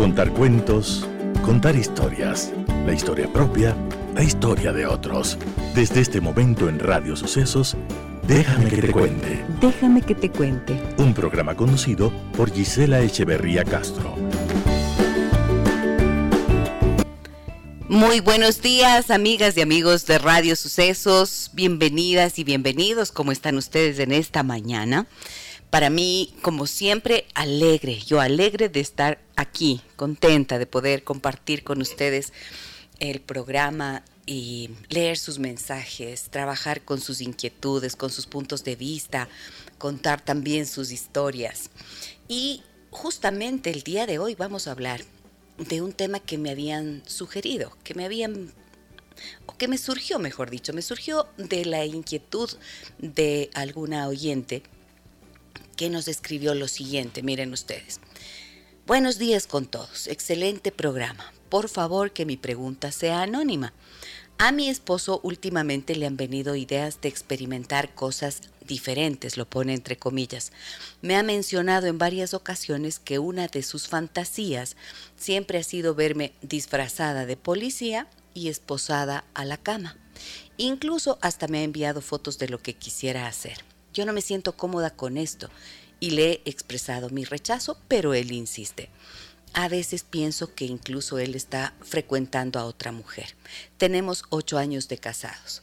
Contar cuentos, contar historias, la historia propia, la historia de otros. Desde este momento en Radio Sucesos, Déjame que te cuente. Déjame que te cuente. Un programa conocido por Gisela Echeverría Castro. Muy buenos días, amigas y amigos de Radio Sucesos. Bienvenidas y bienvenidos. ¿Cómo están ustedes en esta mañana? Para mí, como siempre, alegre. Yo alegre de estar aquí, contenta de poder compartir con ustedes el programa y leer sus mensajes, trabajar con sus inquietudes, con sus puntos de vista, contar también sus historias. Y justamente el día de hoy vamos a hablar de un tema que me habían sugerido, que me habían o que me surgió, mejor dicho, me surgió de la inquietud de alguna oyente que nos escribió lo siguiente, miren ustedes. Buenos días con todos, excelente programa. Por favor que mi pregunta sea anónima. A mi esposo últimamente le han venido ideas de experimentar cosas diferentes, lo pone entre comillas. Me ha mencionado en varias ocasiones que una de sus fantasías siempre ha sido verme disfrazada de policía y esposada a la cama. Incluso hasta me ha enviado fotos de lo que quisiera hacer. Yo no me siento cómoda con esto. Y le he expresado mi rechazo, pero él insiste. A veces pienso que incluso él está frecuentando a otra mujer. Tenemos ocho años de casados.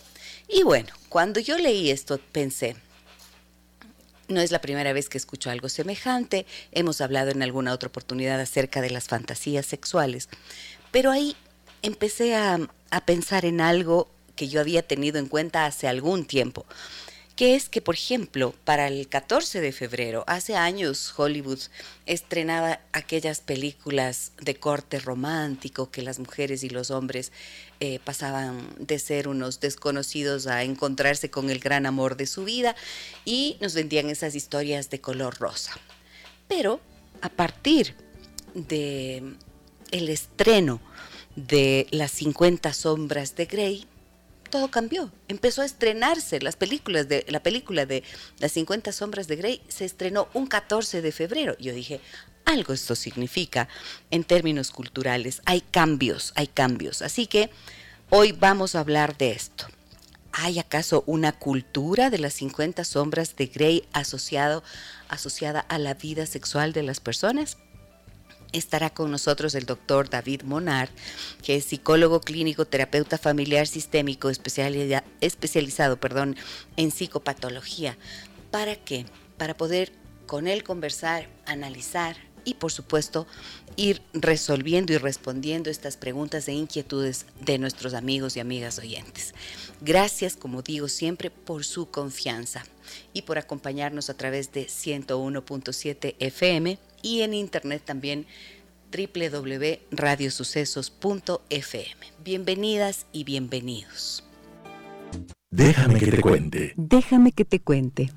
Y bueno, cuando yo leí esto pensé, no es la primera vez que escucho algo semejante, hemos hablado en alguna otra oportunidad acerca de las fantasías sexuales, pero ahí empecé a, a pensar en algo que yo había tenido en cuenta hace algún tiempo que es que, por ejemplo, para el 14 de febrero, hace años Hollywood estrenaba aquellas películas de corte romántico que las mujeres y los hombres eh, pasaban de ser unos desconocidos a encontrarse con el gran amor de su vida y nos vendían esas historias de color rosa. Pero a partir de el estreno de Las 50 sombras de Grey, todo cambió. Empezó a estrenarse las películas de la película de Las 50 sombras de Grey se estrenó un 14 de febrero. Yo dije, algo esto significa en términos culturales. Hay cambios, hay cambios. Así que hoy vamos a hablar de esto. ¿Hay acaso una cultura de las 50 sombras de Grey asociado, asociada a la vida sexual de las personas? Estará con nosotros el doctor David Monar, que es psicólogo clínico, terapeuta familiar sistémico especializado perdón, en psicopatología. ¿Para qué? Para poder con él conversar, analizar y por supuesto ir resolviendo y respondiendo estas preguntas e inquietudes de nuestros amigos y amigas oyentes. Gracias, como digo siempre, por su confianza y por acompañarnos a través de 101.7 FM y en internet también www.radiosucesos.fm. Bienvenidas y bienvenidos. Déjame que te cuente. Déjame que te cuente.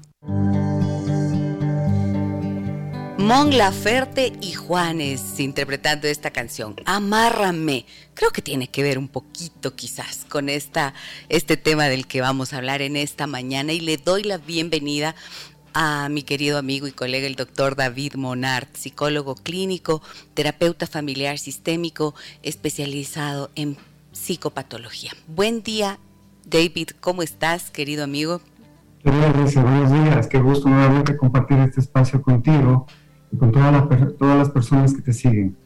Mon Laferte y Juanes interpretando esta canción, Amárrame. Creo que tiene que ver un poquito quizás con esta, este tema del que vamos a hablar en esta mañana y le doy la bienvenida a mi querido amigo y colega el doctor David Monart, psicólogo clínico, terapeuta familiar sistémico, especializado en psicopatología. Buen día, David, ¿cómo estás, querido amigo? buenos días, qué gusto nuevamente compartir este espacio contigo y con todas las, todas las personas que te siguen.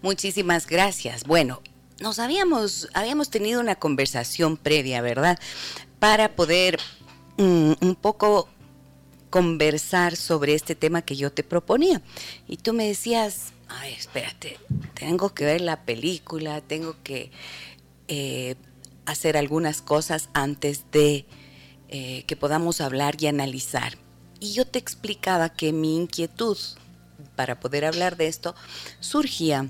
Muchísimas gracias. Bueno, nos habíamos, habíamos tenido una conversación previa, ¿verdad? Para poder mm, un poco conversar sobre este tema que yo te proponía. Y tú me decías, ay, espérate, tengo que ver la película, tengo que eh, hacer algunas cosas antes de eh, que podamos hablar y analizar. Y yo te explicaba que mi inquietud para poder hablar de esto surgía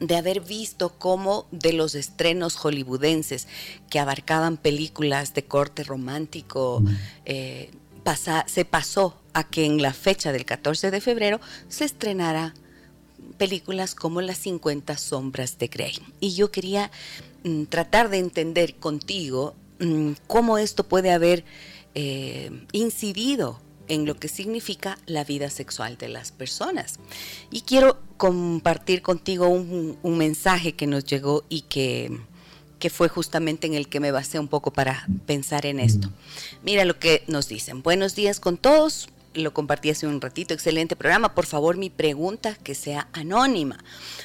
de haber visto cómo de los estrenos hollywoodenses que abarcaban películas de corte romántico, eh, se pasó a que en la fecha del 14 de febrero se estrenara películas como Las 50 sombras de Grey. Y yo quería mm, tratar de entender contigo mm, cómo esto puede haber eh, incidido en lo que significa la vida sexual de las personas. Y quiero compartir contigo un, un mensaje que nos llegó y que, que fue justamente en el que me basé un poco para pensar en esto. Mira lo que nos dicen. Buenos días con todos lo compartí hace un ratito, excelente programa. Por favor, mi pregunta que sea anónima.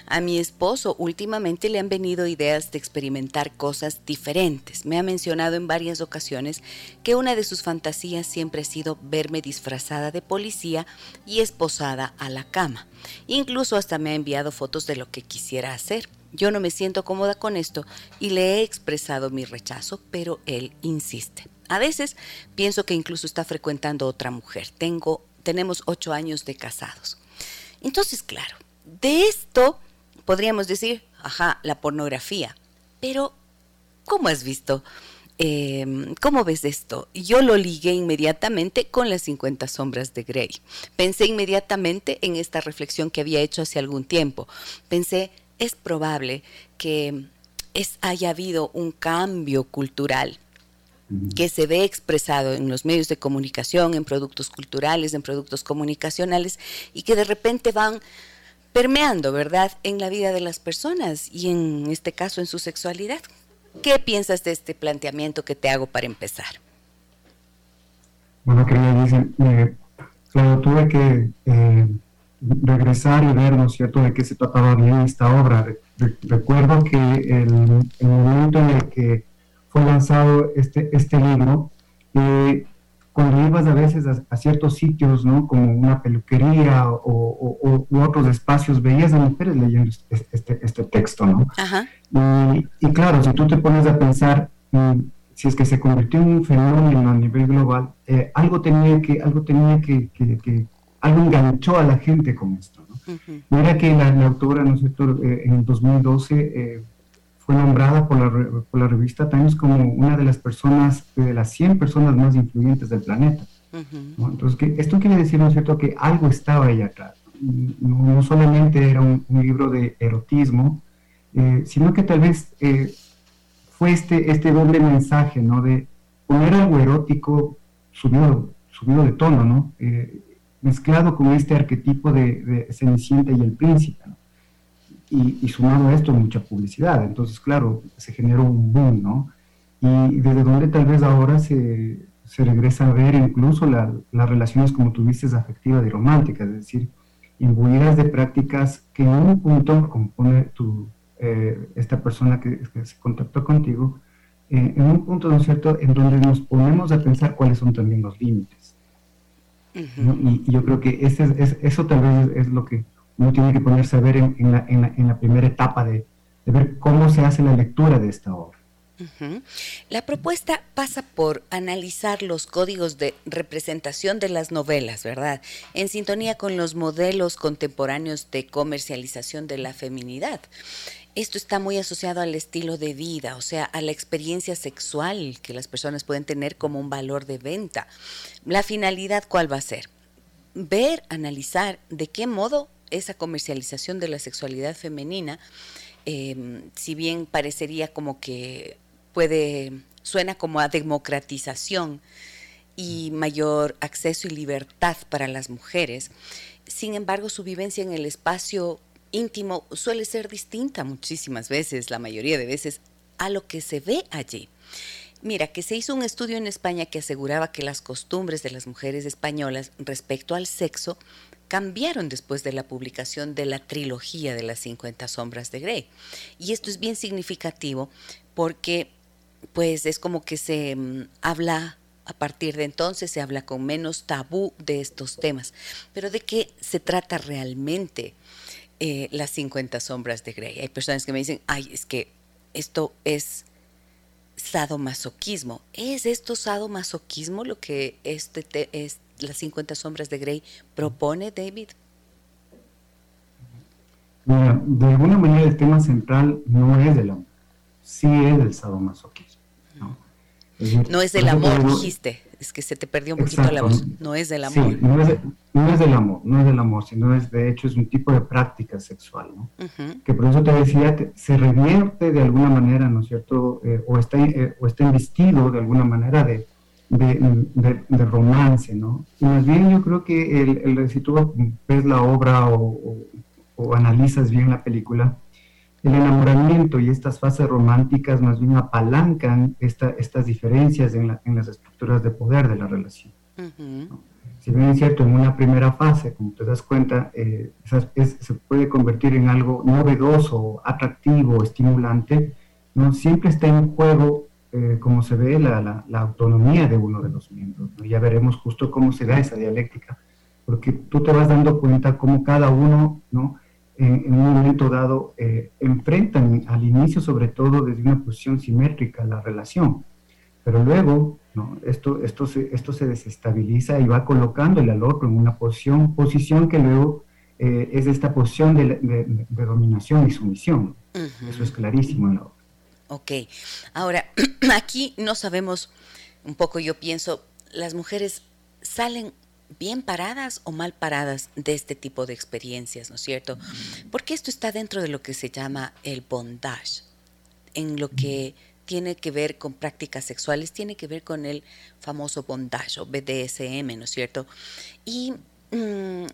A mi esposo últimamente le han venido ideas de experimentar cosas diferentes. Me ha mencionado en varias ocasiones que una de sus fantasías siempre ha sido verme disfrazada de policía y esposada a la cama. Incluso hasta me ha enviado fotos de lo que quisiera hacer. Yo no me siento cómoda con esto y le he expresado mi rechazo, pero él insiste. A veces pienso que incluso está frecuentando otra mujer. Tengo, tenemos ocho años de casados. Entonces, claro, de esto podríamos decir, ajá, la pornografía. Pero, ¿cómo has visto? Em, ¿Cómo ves esto? Yo lo ligué inmediatamente con las 50 sombras de Grey. Pensé inmediatamente en esta reflexión que había hecho hace algún tiempo. Pensé, es probable que es, haya habido un cambio cultural que se ve expresado en los medios de comunicación, en productos culturales, en productos comunicacionales y que de repente van permeando, ¿verdad?, en la vida de las personas y en este caso en su sexualidad. ¿Qué piensas de este planteamiento que te hago para empezar? Bueno, querida dice, eh, claro, tuve que eh, regresar y ver, ¿no es cierto?, de qué se trataba bien esta obra. recuerdo que el, el momento en el que fue lanzado este, este libro, eh, cuando ibas a veces a, ciertos sitios, ¿no? Como una peluquería o, u otros espacios, veías a mujeres leyendo este, este, este texto, ¿no? Y, claro, si tú te pones a pensar, mm, si es que se convirtió en un fenómeno a nivel global, eh, algo tenía que, algo tenía que, que, algo enganchó a la gente con esto, ¿no? Mira que la, autora, ¿no es cierto?, eh, en el 2012 fue nombrada por la, por la, revista Times como una de las personas, de las 100 personas más influyentes del planeta. Entonces, que esto quiere decir, ¿no es cierto?, que algo estaba ahí atrás. No, solamente era un, libro de erotismo, eh, sino que tal vez eh, fue este, este doble mensaje, ¿no?, de poner algo erótico subido, subido de tono, ¿no?, eh, mezclado con este arquetipo de, de Cenicienta y el príncipe, ¿no? y, sumado a esto mucha publicidad. Entonces, claro, se generó un boom, ¿no? Y desde donde tal vez ahora se, se regresa a ver incluso las relaciones, como tú dices, afectivas y románticas, es decir, imbuidas de prácticas que en un punto, como pone tu, eh, esta persona que, se contactó contigo, eh, en un punto, ¿no es cierto?, en donde nos ponemos a pensar cuáles son también los límites. Y, yo creo que ese es, eso tal vez es lo que uno tiene que ponerse a ver en, la, en la, primera etapa de, de, ver cómo se hace la lectura de esta obra. La propuesta pasa por analizar los códigos de representación de las novelas, ¿verdad? En sintonía con los modelos contemporáneos de comercialización de la feminidad. Esto está muy asociado al estilo de vida, o sea, a la experiencia sexual que las personas pueden tener como un valor de venta. La finalidad, ¿cuál va a ser? Ver, analizar de qué modo esa comercialización de la sexualidad femenina, em, si bien parecería como que puede, suena como a democratización y mayor acceso y libertad para las mujeres, sin embargo su vivencia en el espacio íntimo suele ser distinta muchísimas veces, la mayoría de veces, a lo que se ve allí. Mira, que se hizo un estudio en España que aseguraba que las costumbres de las mujeres españolas respecto al sexo cambiaron después de la publicación de la trilogía de las 50 sombras de Grey. Y esto es bien significativo porque pues es como que se mm, habla a partir de entonces se habla con menos tabú de estos temas. Pero ¿de qué se trata realmente eh, las 50 sombras de Grey? Hay personas que me dicen, ay, es que esto es sadomasoquismo. ¿Es esto sadomasoquismo lo que este, te, es, las 50 sombras de Grey propone, David? Mira, de alguna manera el tema central no es del amor, sí es del sadomasoquismo. ¿no? Es, no es del amor, dijiste, es que se te perdió un poquito la voz, no es del amor. Sí, no es, no es, del amor, no es del amor, sino es de hecho es un tipo de práctica sexual, ¿no? Que por eso te decía, se revierte de alguna manera, ¿no es cierto? Eh, o, está, eh, o está investido de alguna manera de de, romance, ¿no? Y más bien yo creo que el, el si tú ves la obra o, analizas bien la película, el enamoramiento y estas fases románticas más bien apalancan esta, estas diferencias en, en, las estructuras de poder de la relación. Si bien es cierto, en una primera fase, como te das cuenta, eh, se puede convertir en algo novedoso, atractivo, estimulante, ¿no? siempre está en juego eh, como se ve la, autonomía de uno de los miembros. Ya veremos justo cómo se da esa dialéctica, porque tú te vas dando cuenta cómo cada uno, ¿no? En, un momento dado, eh, enfrentan al inicio sobre todo desde una posición simétrica la relación, pero luego ¿no? esto, esto, se, esto se desestabiliza y va colocándole al otro en una posición, posición que luego eh, es esta posición de, dominación y sumisión. Eso es clarísimo en la Ok, ahora aquí no sabemos un poco, yo pienso, las mujeres salen bien paradas o mal paradas de este tipo de experiencias, ¿no es cierto? Porque esto está dentro de lo que se llama el bondage, en lo que tiene que ver con prácticas sexuales, tiene que ver con el famoso bondage o BDSM, ¿no es cierto? Y mm,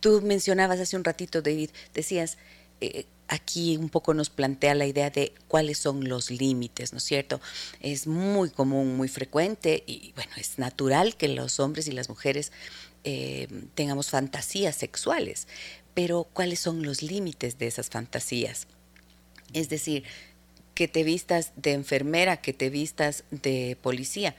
tú mencionabas hace un ratito, David, decías, eh, aquí un poco nos plantea la idea de cuáles son los límites, ¿no es cierto? Es muy común, muy frecuente y bueno, es natural que los hombres y las mujeres eh, tengamos fantasías sexuales, pero ¿cuáles son los límites de esas fantasías? Es decir, que te vistas de enfermera, que te vistas de policía.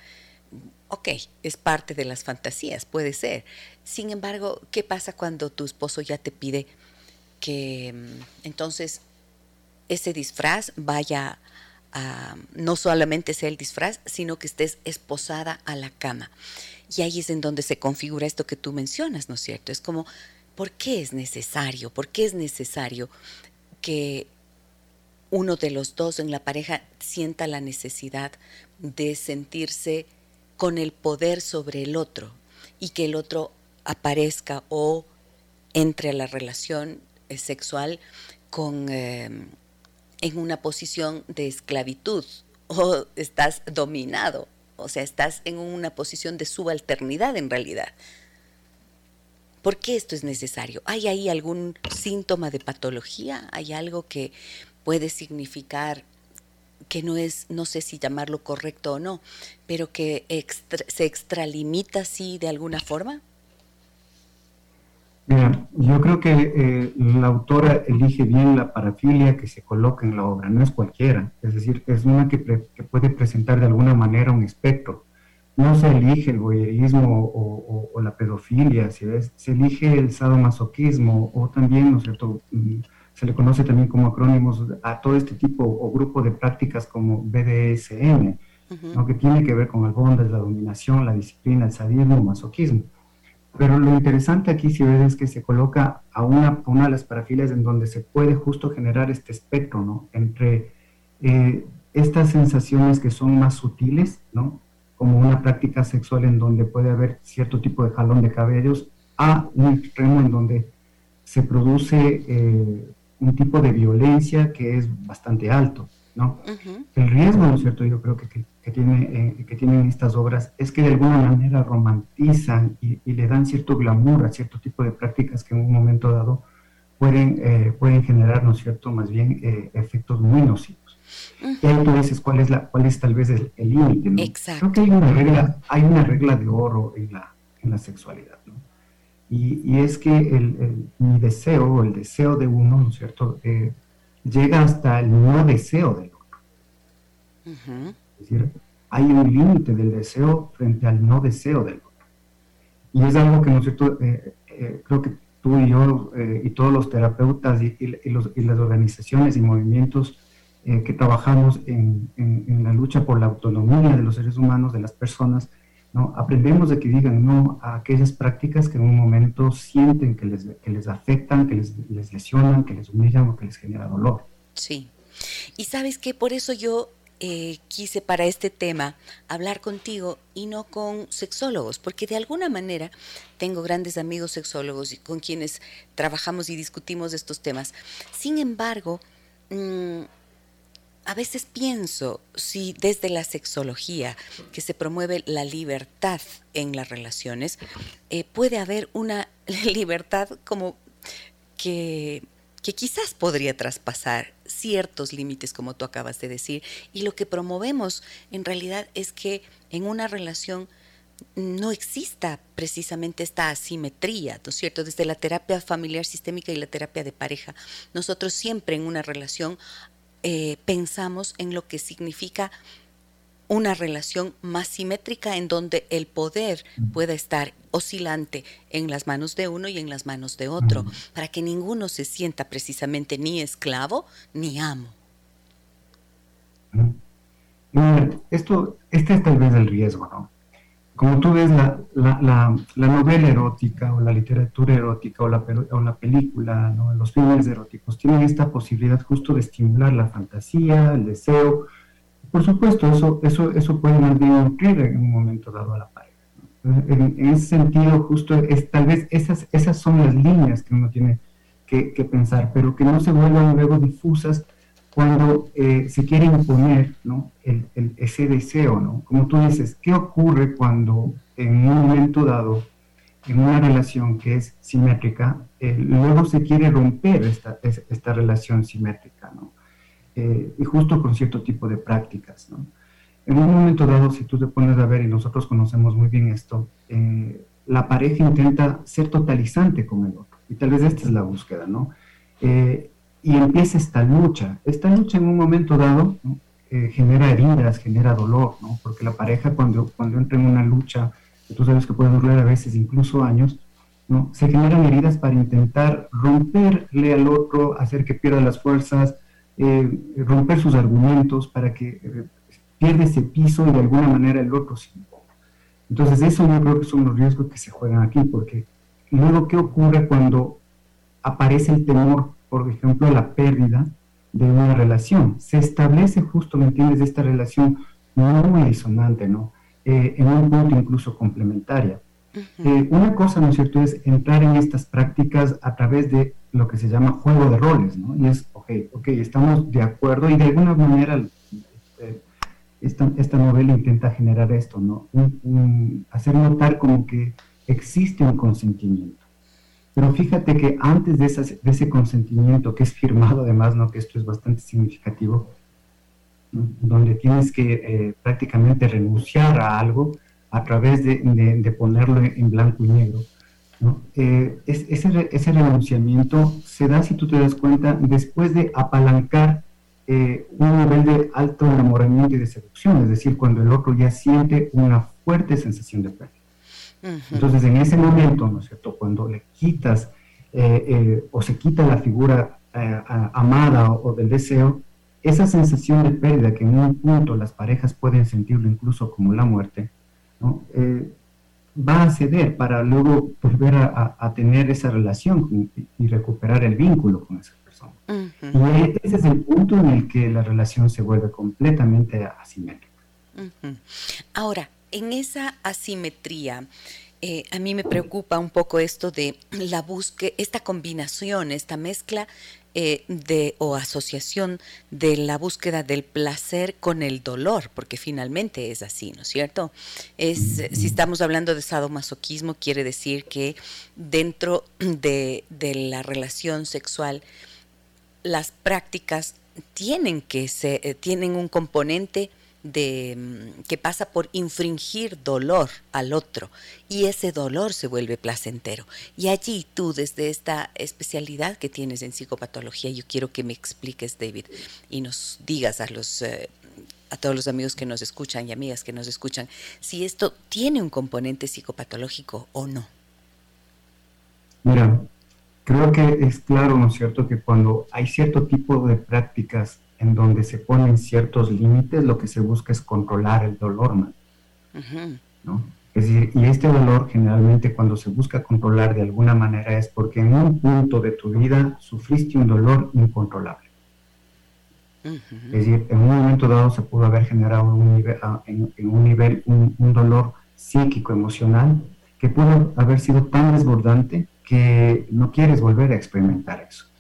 Ok, es parte de las fantasías, puede ser. Sin embargo, ¿qué pasa cuando tu esposo ya te pide que mm, entonces ese disfraz vaya a, no solamente sea el disfraz, sino que estés esposada a la cama. Y ahí es en donde se configura esto que tú mencionas, ¿no es cierto? Es como, ¿por qué es necesario? ¿Por qué es necesario que uno de los dos en la pareja sienta la necesidad de sentirse con el poder sobre el otro y que el otro aparezca o entre a la relación sexual con, em, en una posición de esclavitud o estás dominado, o sea, estás en una posición de subalternidad en realidad. ¿Por qué esto es necesario? ¿Hay ahí algún síntoma de patología? ¿Hay algo que puede significar que no es, no sé si llamarlo correcto o no, pero que se extralimita así de alguna forma? Mira, yo creo que eh, la autora elige bien la parafilia que se coloca en la obra, no es cualquiera, es decir, es una que, puede presentar de alguna manera un espectro. No se elige el voyerismo o, la pedofilia, se elige el sadomasoquismo o también, ¿no es cierto?, mm, se le conoce también como acrónimos a todo este tipo o grupo de prácticas como BDSM, que tiene que ver con el bondage, la dominación, la disciplina, el sadismo, el masoquismo. Pero lo interesante aquí, si ves, es que se coloca a una, una de las parafilias en donde se puede justo generar este espectro, ¿no? Entre eh, estas sensaciones que son más sutiles, ¿no? Como una práctica sexual en donde puede haber cierto tipo de jalón de cabellos, a un extremo en donde se produce eh, un tipo de violencia que es bastante alto, ¿no? El riesgo, ¿no es cierto? Yo creo que, que, tiene, eh, que tienen estas obras es que de alguna manera romantizan y, le dan cierto glamour a cierto tipo de prácticas que en un momento dado pueden, eh, pueden generar, ¿no es cierto?, más bien eh, efectos muy nocivos. Y ahí tú dices cuál es, la, cuál es tal vez el límite, ¿no? Creo que hay una regla, hay una regla de oro en la, en la sexualidad, ¿no? Y, y es que el, mi deseo, el deseo de uno, ¿no es cierto?, llega hasta el no deseo del otro. Es decir, hay un límite del deseo frente al no deseo del otro. Y es algo que nosotros, eh, eh, creo que tú y yo eh, y todos los terapeutas y, las organizaciones y movimientos que trabajamos en, la lucha por la autonomía de los seres humanos, de las personas, ¿no? aprendemos de que digan no a aquellas prácticas que en un momento sienten que les, que les afectan, que les, les lesionan, que les humillan o que les genera dolor. Sí. Y sabes que por eso yo eh, quise para este tema hablar contigo y no con sexólogos, porque de alguna manera tengo grandes amigos sexólogos con quienes trabajamos y discutimos estos temas. Sin embargo, mm, a veces pienso si desde la sexología, que se promueve la libertad en las relaciones, eh, puede haber una libertad como que quizás podría traspasar ciertos límites, como tú acabas de decir, y lo que promovemos en realidad es que en una relación no exista precisamente esta asimetría, ¿no es cierto? Desde la terapia familiar sistémica y la terapia de pareja, nosotros siempre en una relación eh, pensamos en lo que significa una relación más simétrica en donde el poder pueda estar oscilante en las manos de uno y en las manos de otro, para que ninguno se sienta precisamente ni esclavo ni amo. Esto, este es tal vez el riesgo, ¿no? como tú ves, la, la, la, novela erótica o la literatura erótica o la, o la película, ¿no? los filmes eróticos, tienen esta posibilidad justo de estimular la fantasía, el deseo. Por supuesto, eso, eso, eso puede más bien nutrir en un momento dado a la pareja. En, ese sentido, justo es, tal vez esas, esas son las líneas que uno tiene que, que pensar, pero que no se vuelvan luego difusas cuando eh, se quiere imponer ¿no? el, ese deseo, ¿no? Como tú dices, ¿qué ocurre cuando en un momento dado, en una relación que es simétrica, eh, luego se quiere romper esta, esta relación simétrica, ¿no? Eh, y justo con cierto tipo de prácticas, ¿no? En un momento dado, si tú te pones a ver, y nosotros conocemos muy bien esto, la pareja intenta ser totalizante con el otro, y tal vez esta es la búsqueda, ¿no? y empieza esta lucha. Esta lucha en un momento dado eh, genera heridas, genera dolor, ¿no? porque la pareja cuando, cuando entra en una lucha, que tú sabes que puede durar a veces incluso años, ¿no? se generan heridas para intentar romperle al otro, hacer que pierda las fuerzas, eh, romper sus argumentos para que eh, pierda ese piso y de alguna manera el otro imponga. Entonces eso yo creo que son los riesgos que se juegan aquí, porque luego qué ocurre cuando aparece el temor por ejemplo, la pérdida de una relación. Se establece justo, ¿me entiendes?, esta relación muy disonante, ¿no? Eh, en un punto incluso complementaria. Eh, una cosa, ¿no es cierto?, es entrar en estas prácticas a través de lo que se llama juego de roles, ¿no? Y es, ok, estamos de acuerdo y de alguna manera eh, esta, esta, novela intenta generar esto, ¿no? hacer notar como que existe un consentimiento. Pero fíjate que antes de, ese consentimiento, que es firmado además, ¿no? que esto es bastante significativo, donde tienes que eh, prácticamente renunciar a algo a través de, ponerlo en blanco y negro. Eh, ese, ese, renunciamiento se da, si tú te das cuenta, después de apalancar eh, un nivel de alto enamoramiento y de seducción, es decir, cuando el otro ya siente una fuerte sensación de pérdida. Entonces, en ese momento, ¿no es cierto? Cuando le quitas eh, eh, o se quita la figura eh, amada o, del deseo, esa sensación de pérdida que en un punto las parejas pueden sentirlo incluso como la muerte, ¿no? Va a ceder para luego volver a, tener esa relación y, recuperar el vínculo con esa persona. Y ese es el punto en el que la relación se vuelve completamente asimétrica. Ahora, en esa asimetría, eh, a mí me preocupa un poco esto de la búsqueda, esta combinación, esta mezcla eh, de o asociación de la búsqueda del placer con el dolor, porque finalmente es así, ¿no es cierto? Es, si estamos hablando de sadomasoquismo, quiere decir que dentro de, de la relación sexual, las prácticas tienen que ser, eh, tienen un componente de, mm, que pasa por infringir dolor al otro y ese dolor se vuelve placentero. Y allí tú, desde esta especialidad que tienes en psicopatología, yo quiero que me expliques, David, y nos digas a los... Eh, a todos los amigos que nos escuchan y amigas que nos escuchan, si esto tiene un componente psicopatológico o no. Mira, creo que es claro, ¿no es cierto?, que cuando hay cierto tipo de prácticas en donde se ponen ciertos límites, lo que se busca es controlar el dolor, ¿no? Es decir, y este dolor generalmente cuando se busca controlar de alguna manera es porque en un punto de tu vida sufriste un dolor incontrolable. Es decir, en un momento dado se pudo haber generado un nivel, ah, en, un nivel un, un, dolor psíquico, emocional, que pudo haber sido tan desbordante que no quieres volver a experimentar eso.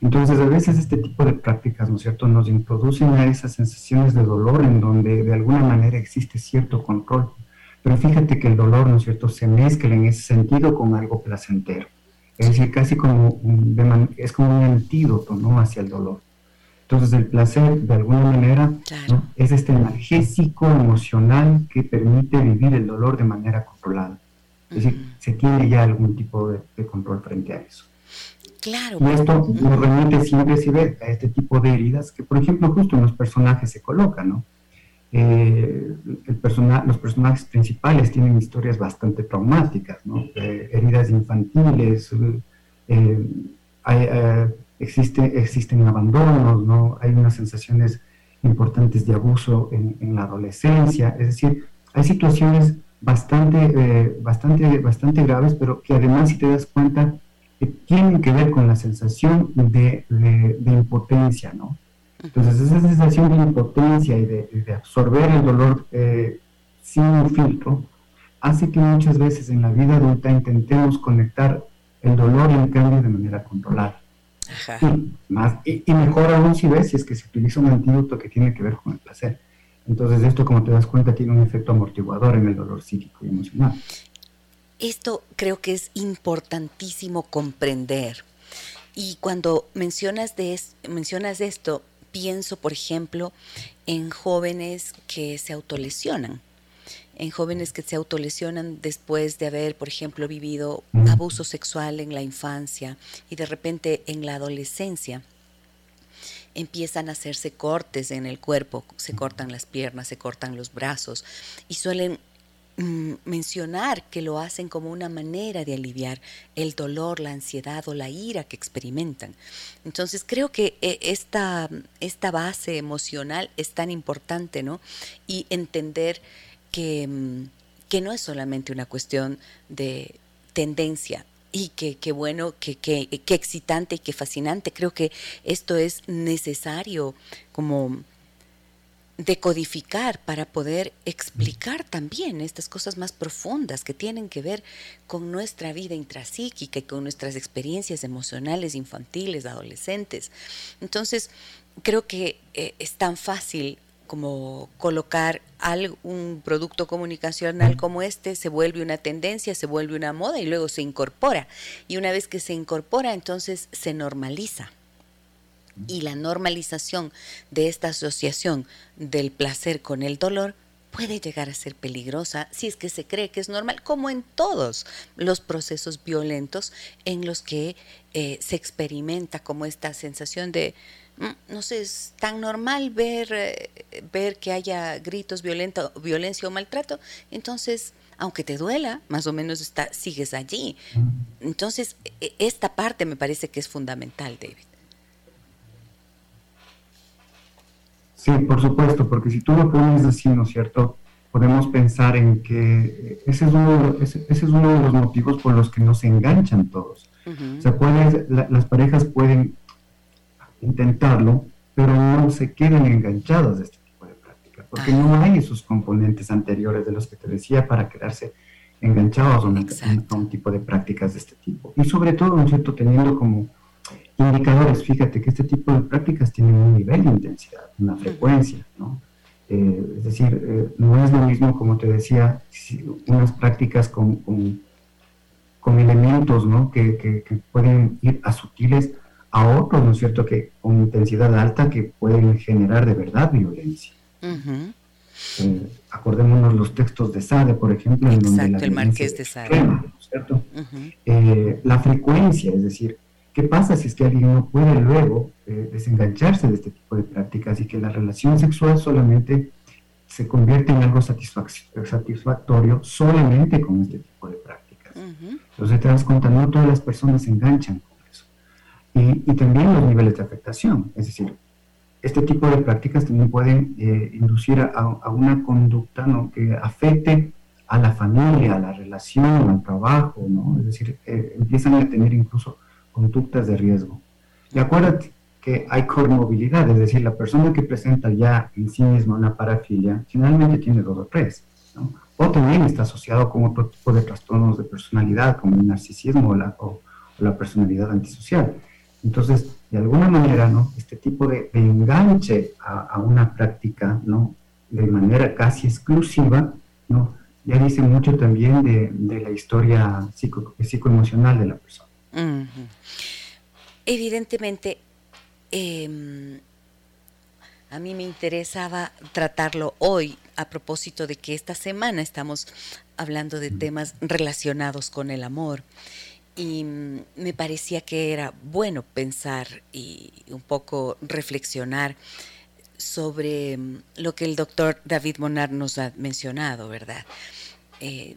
Entonces, a veces este tipo de prácticas, ¿no es cierto?, nos introducen a esas sensaciones de dolor en donde de alguna manera existe cierto control. Pero fíjate que el dolor, ¿no es cierto?, se mezcla en ese sentido con algo placentero. Es decir, casi como un, es como un antídoto, ¿no?, hacia el dolor. Entonces, el placer, de alguna manera, es este analgésico emocional que permite vivir el dolor de manera controlada. Es decir, se tiene ya algún tipo de control frente a eso. Claro. Y esto nos remite siempre a este tipo de heridas que, por ejemplo, justo en los personajes se colocan, ¿no? Eh, el los personajes principales tienen historias bastante traumáticas, ¿no? Eh, heridas infantiles, eh, existe, existen abandonos, ¿no? Hay unas sensaciones importantes de abuso en, en la adolescencia, es decir, hay situaciones bastante, bastante, bastante graves, pero que además, si te das cuenta, que tienen que ver con la sensación de, de, impotencia, ¿no? Entonces, esa sensación de impotencia y de, absorber el dolor eh, sin un filtro hace que muchas veces en la vida adulta intentemos conectar el dolor y el cambio de manera controlada. Y, más, y, mejor aún si ves si es que se utiliza un antídoto que tiene que ver con el placer. Entonces esto, como te das cuenta, tiene un efecto amortiguador en el dolor psíquico y emocional. Esto creo que es importantísimo comprender. Y cuando mencionas, de mencionas esto, pienso, por ejemplo, en jóvenes que se autolesionan, en jóvenes que se autolesionan después de haber, por ejemplo, vivido abuso sexual en la infancia y de repente en la adolescencia empiezan a hacerse cortes en el cuerpo, se cortan las piernas, se cortan los brazos y suelen Mm, mencionar que lo hacen como una manera de aliviar el dolor, la ansiedad o la ira que experimentan. Entonces creo que eh, esta, esta base emocional es tan importante, ¿no? Y entender que, mm, que no es solamente una cuestión de tendencia, y que, bueno, que, que, que, excitante y que fascinante. Creo que esto es necesario como decodificar para poder explicar también estas cosas más profundas que tienen que ver con nuestra vida intrapsíquica y con nuestras experiencias emocionales infantiles, adolescentes. Entonces, creo que eh, es tan fácil como colocar un producto comunicacional como este, se vuelve una tendencia, se vuelve una moda y luego se incorpora. Y una vez que se incorpora, entonces se normaliza y la normalización de esta asociación del placer con el dolor puede llegar a ser peligrosa si es que se cree que es normal, como en todos los procesos violentos en los que eh, se experimenta como esta sensación de, mm, no sé, es tan normal ver, eh, ver que haya gritos, violento, violencia o maltrato, entonces, aunque te duela, más o menos está, sigues allí. Entonces, e, esta parte me parece que es fundamental, David. Sí, por supuesto, porque si tú lo pones así, ¿no es cierto? Podemos pensar en que ese es uno, ese, es uno de los motivos por los que no se enganchan todos. O sea, las parejas pueden intentarlo, pero no se queden enganchados de este tipo de prácticas, porque no hay esos componentes anteriores de los que te decía para quedarse enganchados a un, tipo de prácticas de este tipo. Y sobre todo, ¿no es cierto?, teniendo como indicadores, fíjate que este tipo de prácticas tienen un nivel de intensidad, una frecuencia, ¿no? Eh, es decir, eh, no es lo mismo, como te decía, unas prácticas con, con, elementos ¿no? que, que, pueden ir a sutiles a otros, ¿no es cierto?, que con intensidad alta que pueden generar de verdad violencia. Eh, acordémonos los textos de Sade, por ejemplo, en donde la el Marqués de Sade. ¿no es cierto? la frecuencia, es decir, ¿Qué pasa si es que alguien no puede luego eh, desengancharse de este tipo de prácticas y que la relación sexual solamente se convierte en algo satisfactorio solamente con este tipo de prácticas? Entonces te das cuenta, no todas las personas se enganchan con eso. Y, también los niveles de afectación, es decir, este tipo de prácticas también pueden eh, inducir a, una conducta ¿no? que afecte a la familia, a la relación, al trabajo, ¿no? Es decir, eh, empiezan a tener incluso conductas de riesgo. Y acuérdate que hay comorbilidad, es decir, la persona que presenta ya en sí misma una parafilia, finalmente tiene dos o tres, ¿no? O también está asociado con otro tipo de trastornos de personalidad, como el narcisismo o la, personalidad antisocial. Entonces, de alguna manera, ¿no? Este tipo de, enganche a, una práctica, ¿no? De manera casi exclusiva, ¿no? Ya dice mucho también de, la historia psico, psicoemocional de la persona. Evidentemente, em, a mí me interesaba tratarlo hoy a propósito de que esta semana estamos hablando de temas relacionados con el amor y me parecía que era bueno pensar y un poco reflexionar sobre mm, lo que el doctor David Monar nos ha mencionado, ¿verdad? Eh,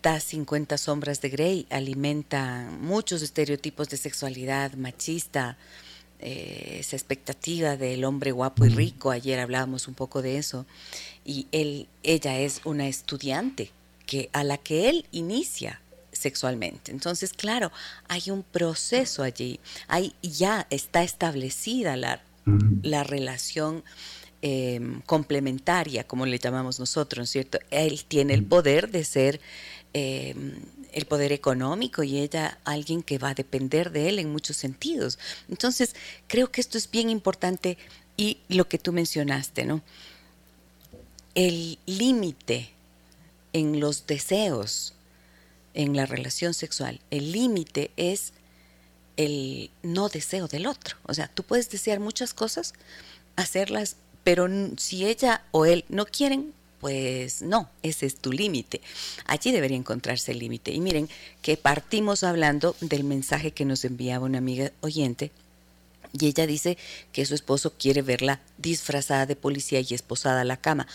estas 50 sombras de Grey alimentan muchos estereotipos de sexualidad machista, eh, esa expectativa del hombre guapo y rico, ayer hablábamos un poco de eso, y él, ella es una estudiante que, a la que él inicia sexualmente. Entonces, claro, hay un proceso allí, hay, ya está establecida la, la relación em, complementaria, como le llamamos nosotros, ¿cierto? Él tiene el poder de ser em, el poder económico y ella alguien que va a depender de él en muchos sentidos. Entonces, creo que esto es bien importante y lo que tú mencionaste, ¿no? El límite en los deseos en la relación sexual, el límite es el no deseo del otro. O sea, tú puedes desear muchas cosas, hacerlas, pero si ella o él no quieren, pues no, ese es tu límite. Allí debería encontrarse el límite. Y miren que partimos hablando del mensaje que nos enviaba una amiga oyente. Y ella dice que su esposo quiere verla disfrazada de policía y esposada a la cama.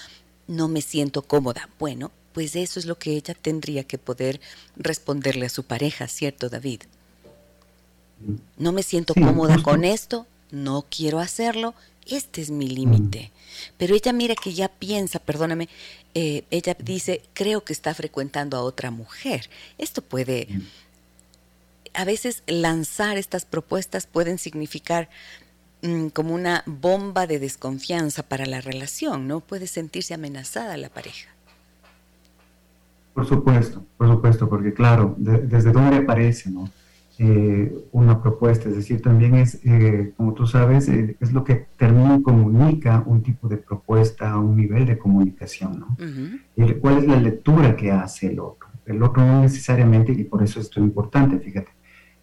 No me siento cómoda. Bueno, pues eso es lo que ella tendría que poder responderle a su pareja, ¿cierto, David? No me siento cómoda con esto, no quiero hacerlo, este es mi límite. Pero ella mira que ya piensa, perdóname, eh, ella dice, creo que está frecuentando a otra mujer. Esto puede, a veces lanzar estas propuestas pueden significar mm, como una bomba de desconfianza para la relación, ¿no? Puede sentirse amenazada la pareja. Por supuesto, por supuesto, porque claro, desde dónde aparece ¿no? Eh, una propuesta, es decir, también es, eh, como tú sabes, eh, es lo que termina comunica un tipo de propuesta, un nivel de comunicación, ¿no? y ¿Cuál es la lectura que hace el otro? El otro no necesariamente, y por eso esto es importante, fíjate,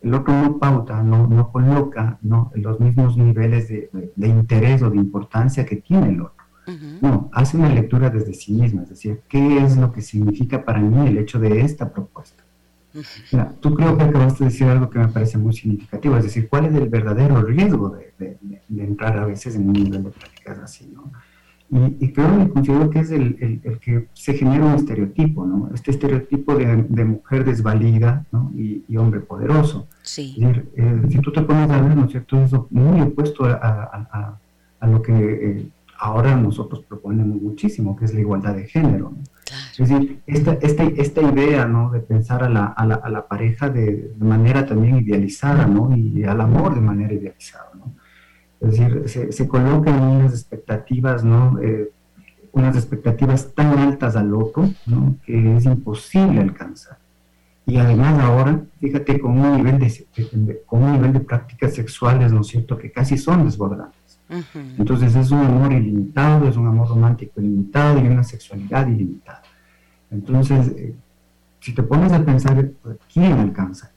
el otro no pauta, no, no coloca ¿no? los mismos niveles de, de interés o de importancia que tiene el otro. No, hace una lectura desde sí misma, es decir, ¿qué es lo que significa para mí el hecho de esta propuesta? Tú creo que acabaste de decir algo que me parece muy significativo, es decir, ¿cuál es el verdadero riesgo de, entrar a veces en un nivel de prácticas así, ¿no? Y, creo y considero que es el, que se genera un estereotipo, ¿no? Este estereotipo de, mujer desvalida ¿no? y, hombre poderoso. Sí. Eh, si tú te pones a ver, ¿no es cierto? Es muy opuesto a, lo que eh, ahora nosotros proponemos muchísimo, que es la igualdad de género. Es decir, esta, esta, esta idea ¿no? de pensar a la, a la, a la pareja de, manera también idealizada ¿no? y al amor de manera idealizada. ¿no? Es decir, se, se colocan unas expectativas, ¿no? Eh, unas expectativas tan altas al otro ¿no? que es imposible alcanzar. Y además ahora, fíjate, con un nivel de, con un nivel de prácticas sexuales, ¿no es cierto?, que casi son desbordantes. Entonces es un amor ilimitado, es un amor romántico ilimitado y una sexualidad ilimitada. Entonces, eh, si te pones a pensar, ¿quién alcanza?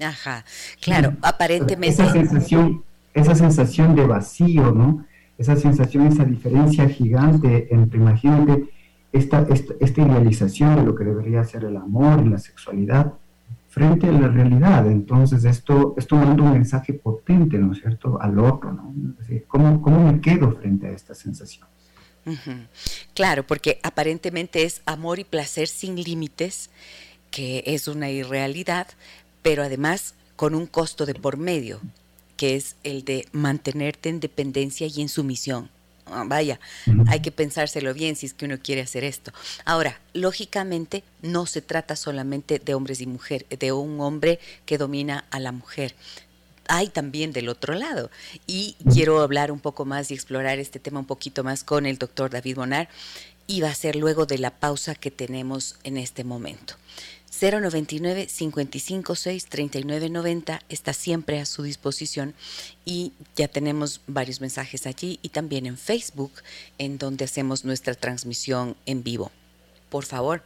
Ajá, claro, aparentemente. Esa sensación, esa sensación de vacío, ¿no? Esa sensación, esa diferencia gigante entre, imagínate, esta, esta, esta idealización de lo que debería ser el amor y la sexualidad, frente a la realidad. Entonces, esto, esto manda un mensaje potente, ¿no es cierto?, al otro, ¿no? ¿cómo, ¿Cómo me quedo frente a esta sensación? Claro, porque aparentemente es amor y placer sin límites, que es una irrealidad, pero además con un costo de por medio, que es el de mantenerte en dependencia y en sumisión. Ah, vaya, hay que pensárselo bien si es que uno quiere hacer esto. Ahora, lógicamente no se trata solamente de hombres y mujeres, de un hombre que domina a la mujer. Hay también del otro lado. Y quiero hablar un poco más y explorar este tema un poquito más con el doctor David Bonar. Y va a ser luego de la pausa que tenemos en este momento. 099 556 3990 está siempre a su disposición y ya tenemos varios mensajes allí y también en Facebook en donde hacemos nuestra transmisión en vivo. Por favor,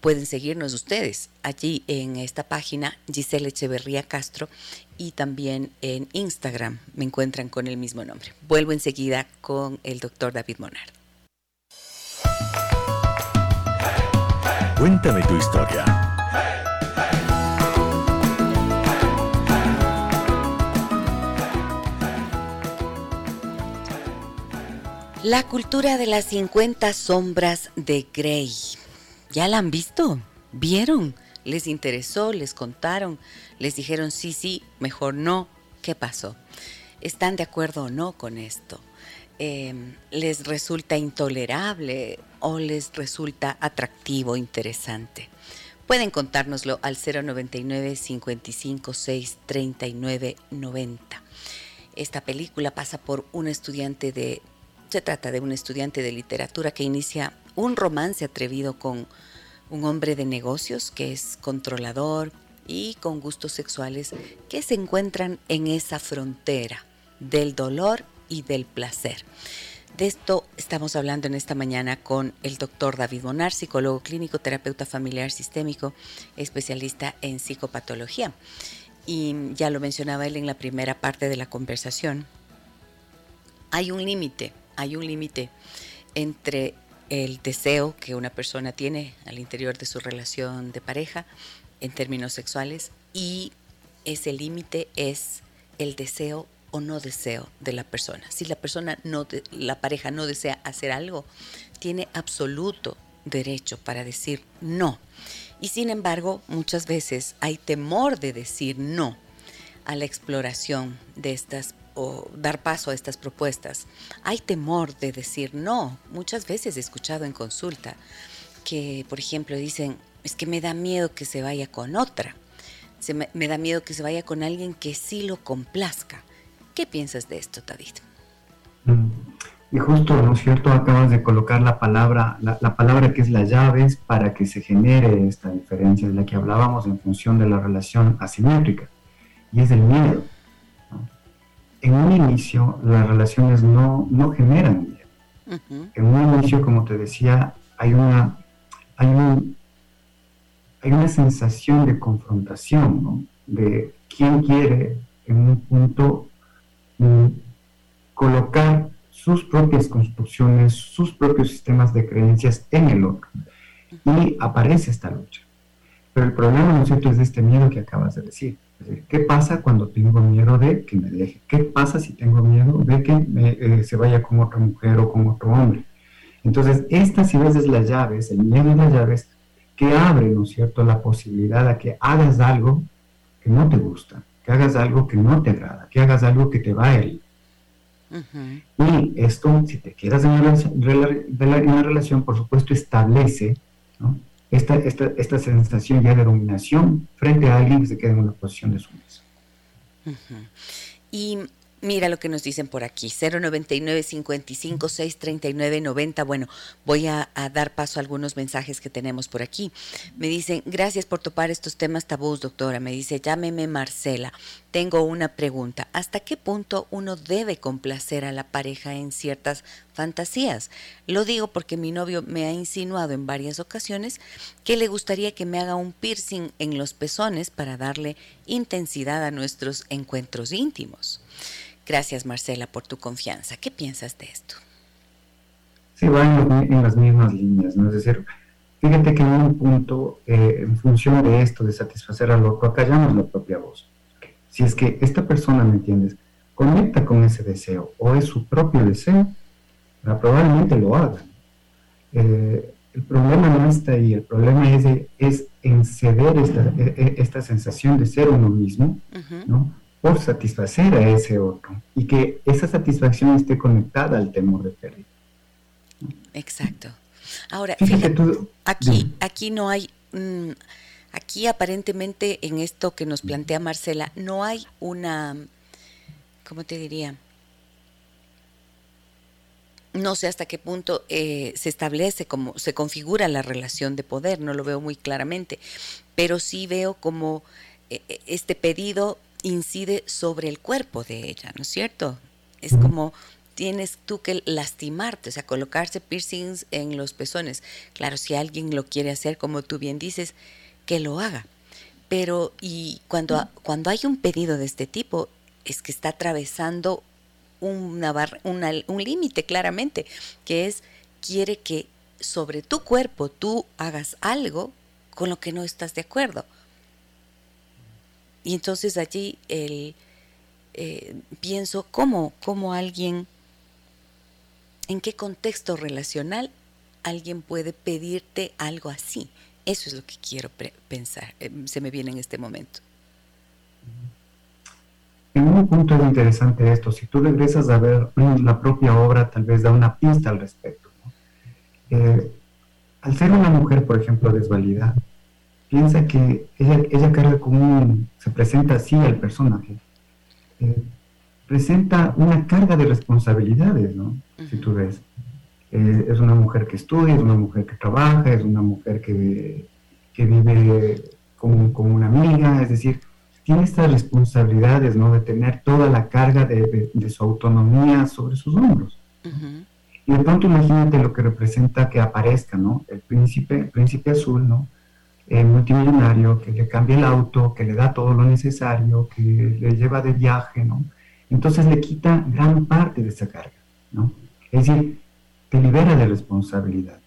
pueden seguirnos ustedes allí en esta página Giselle Echeverría Castro y también en Instagram me encuentran con el mismo nombre. Vuelvo enseguida con el doctor David Monard. Cuéntame tu historia. La cultura de las 50 sombras de Grey. ¿Ya la han visto? ¿Vieron? ¿Les interesó? ¿Les contaron? ¿Les dijeron sí, sí, mejor no? ¿Qué pasó? ¿Están de acuerdo o no con esto? Em, ¿Les resulta intolerable o les resulta atractivo, interesante? Pueden contárnoslo al 099 55 6 39 90. Esta película pasa por un estudiante de se trata de un estudiante de literatura que inicia un romance atrevido con un hombre de negocios que es controlador y con gustos sexuales que se encuentran en esa frontera del dolor y del placer. De esto estamos hablando en esta mañana con el doctor David Bonar, psicólogo clínico, terapeuta familiar sistémico, especialista en psicopatología. Y ya lo mencionaba él en la primera parte de la conversación. Hay un límite hay un límite entre el deseo que una persona tiene al interior de su relación de pareja en términos sexuales y ese límite es el deseo o no deseo de la persona. Si la persona no la pareja no desea hacer algo, tiene absoluto derecho para decir no. Y sin embargo, muchas veces hay temor de decir no a la exploración de estas o dar paso a estas propuestas. Hay temor de decir no. Muchas veces he escuchado en consulta que, por ejemplo, dicen, es que me da miedo que se vaya con otra. Me, da miedo que se vaya con alguien que sí lo complazca. ¿Qué piensas de esto, David? Mm. Y justo, ¿no es cierto? Acabas de colocar la palabra, la, la, palabra que es la llave para que se genere esta diferencia de la que hablábamos en función de la relación asimétrica. Y es el miedo en un inicio las relaciones no, no generan miedo. En un inicio, como te decía, hay una, hay, hay una sensación de confrontación, ¿no? de quién quiere en un punto mm, colocar sus propias construcciones, sus propios sistemas de creencias en el otro. Y aparece esta lucha. Pero el problema, ¿no es cierto?, es de este miedo que acabas de decir ¿Qué pasa cuando tengo miedo de que me deje? ¿Qué pasa si tengo miedo de que eh, se vaya con otra mujer o con otro hombre? Entonces, estas y veces las llaves, el miedo y las llaves, que abren, ¿no es cierto?, la posibilidad a que hagas algo que no te gusta, que hagas algo que no te agrada, que hagas algo que te va a herir. Y esto, si te quedas en una relación, por supuesto, establece ¿no? Esta, esta, esta sensación ya de dominación frente a alguien que se queda en una posición de sumisión. Y Mira lo que nos dicen por aquí, 099 55 639 90. Bueno, voy a, dar paso a algunos mensajes que tenemos por aquí. Me dicen, gracias por topar estos temas tabús, doctora. Me dice, llámeme Marcela. Tengo una pregunta. ¿Hasta qué punto uno debe complacer a la pareja en ciertas fantasías? Lo digo porque mi novio me ha insinuado en varias ocasiones que le gustaría que me haga un piercing en los pezones para darle intensidad a nuestros encuentros íntimos. Gracias Marcela por tu confianza. ¿Qué piensas de esto? Sí, va en, las mismas líneas, ¿no? Es decir, fíjate que en un punto, eh, en función de esto, de satisfacer al otro, acallamos la propia voz. Si es que esta persona, ¿me entiendes?, conecta con ese deseo o es su propio deseo, probablemente lo haga. Eh, el problema no está ahí, el problema es, es en ceder esta, e, e, esta, sensación de ser uno mismo, ¿no? Por satisfacer a ese otro y que esa satisfacción esté conectada al temor de pérdida. Exacto. Ahora, fíjate, aquí, aquí no hay, mm, aquí aparentemente en esto que nos plantea Marcela, no hay una, ¿cómo te diría? no sé hasta qué punto eh, se establece, como se configura la relación de poder, no lo veo muy claramente, pero sí veo como eh, eh, este pedido incide sobre el cuerpo de ella, ¿no es cierto? Es como tienes tú que lastimarte, o sea, colocarse piercings en los pezones. Claro, si alguien lo quiere hacer, como tú bien dices, que lo haga. Pero, y cuando, cuando hay un pedido de este tipo, es que está atravesando una un límite claramente, que es, quiere que sobre tu cuerpo tú hagas algo con lo que no estás de acuerdo. Y entonces allí el, eh, pienso cómo, cómo alguien, en qué contexto relacional alguien puede pedirte algo así. Eso es lo que quiero pensar, eh, se me viene en este momento. En un punto es interesante esto, si tú regresas a ver la propia obra, tal vez da una pista al respecto. Eh, al ser una mujer, por ejemplo, desvalida, piensa que ella, ella carga con un, se presenta así al personaje, eh, presenta una carga de responsabilidades, ¿no? Si tú ves. Eh, es una mujer que estudia, es una mujer que trabaja, es una mujer que, que vive con, con, una amiga, es decir, tiene estas responsabilidades, ¿no? De tener toda la carga de, de, su autonomía sobre sus hombros. Y de pronto imagínate lo que representa que aparezca, ¿no? El príncipe, el príncipe azul, ¿no? El multimillonario, que le cambia el auto, que le da todo lo necesario, que le lleva de viaje, ¿no? Entonces le quita gran parte de esa carga, ¿no? Es decir, te libera de responsabilidad.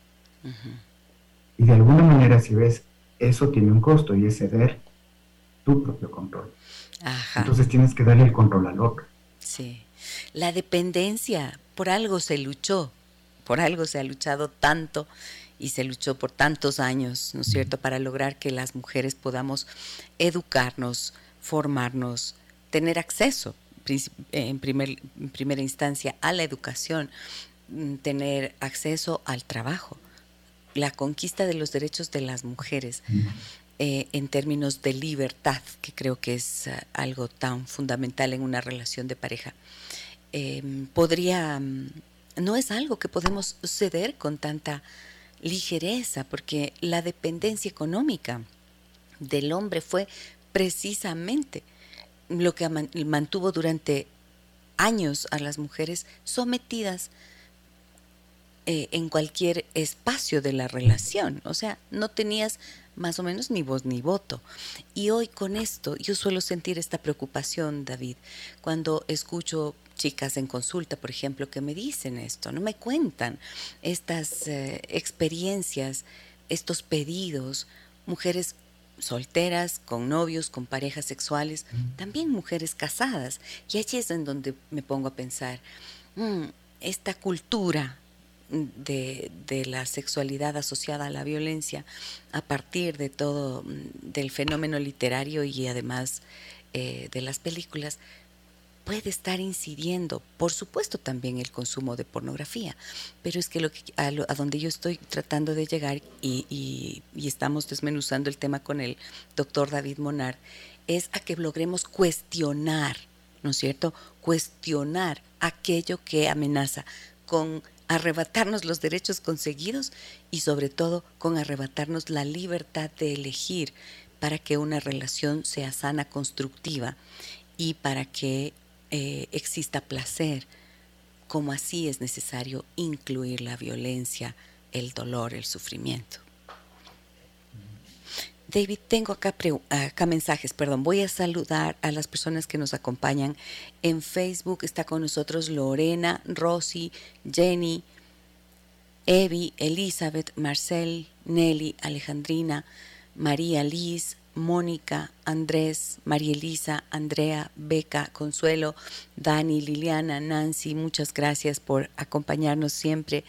Y de alguna manera, si ves, eso tiene un costo y es ceder tu propio control. Entonces tienes que darle el control al otro. Sí. La dependencia, por algo se luchó, por algo se ha luchado tanto y se luchó por tantos años, ¿no es cierto?, para lograr que las mujeres podamos educarnos, formarnos, tener acceso en, primer, en primera instancia a la educación, mm, tener acceso al trabajo, la conquista de los derechos de las mujeres. Eh, en términos de libertad, que creo que es eh, algo tan fundamental en una relación de pareja, em, podría, mm, no es algo que podemos ceder con tanta ligereza, porque la dependencia económica del hombre fue precisamente lo que mantuvo durante años a las mujeres sometidas eh, en cualquier espacio de la relación. O sea, no tenías más o menos ni voz ni voto. Y hoy con esto yo suelo sentir esta preocupación, David, cuando escucho chicas en consulta, por ejemplo, que me dicen esto, no me cuentan estas eh, experiencias, estos pedidos, mujeres solteras, con novios, con parejas sexuales, también mujeres casadas. Y allí es en donde me pongo a pensar, mm, esta cultura de, la sexualidad asociada a la violencia a partir de todo, mm, del fenómeno literario y además eh, de las películas, puede estar incidiendo, por supuesto también el consumo de pornografía, pero es que, lo que a, donde yo estoy tratando de llegar y, y, estamos desmenuzando el tema con el doctor David Monard, es a que logremos cuestionar, ¿no es cierto? Cuestionar aquello que amenaza con arrebatarnos los derechos conseguidos y sobre todo con arrebatarnos la libertad de elegir para que una relación sea sana, constructiva y para que eh, exista placer, como así es necesario incluir la violencia, el dolor, el sufrimiento. David, tengo acá, acá, mensajes, perdón. Voy a saludar a las personas que nos acompañan en Facebook. Está con nosotros Lorena, Rosy, Jenny, Evi, Elizabeth, Marcel, Nelly, Alejandrina, María Liz, Mónica, Andrés, María Elisa, Andrea, Beca, Consuelo, Dani, Liliana, Nancy, muchas gracias por acompañarnos siempre.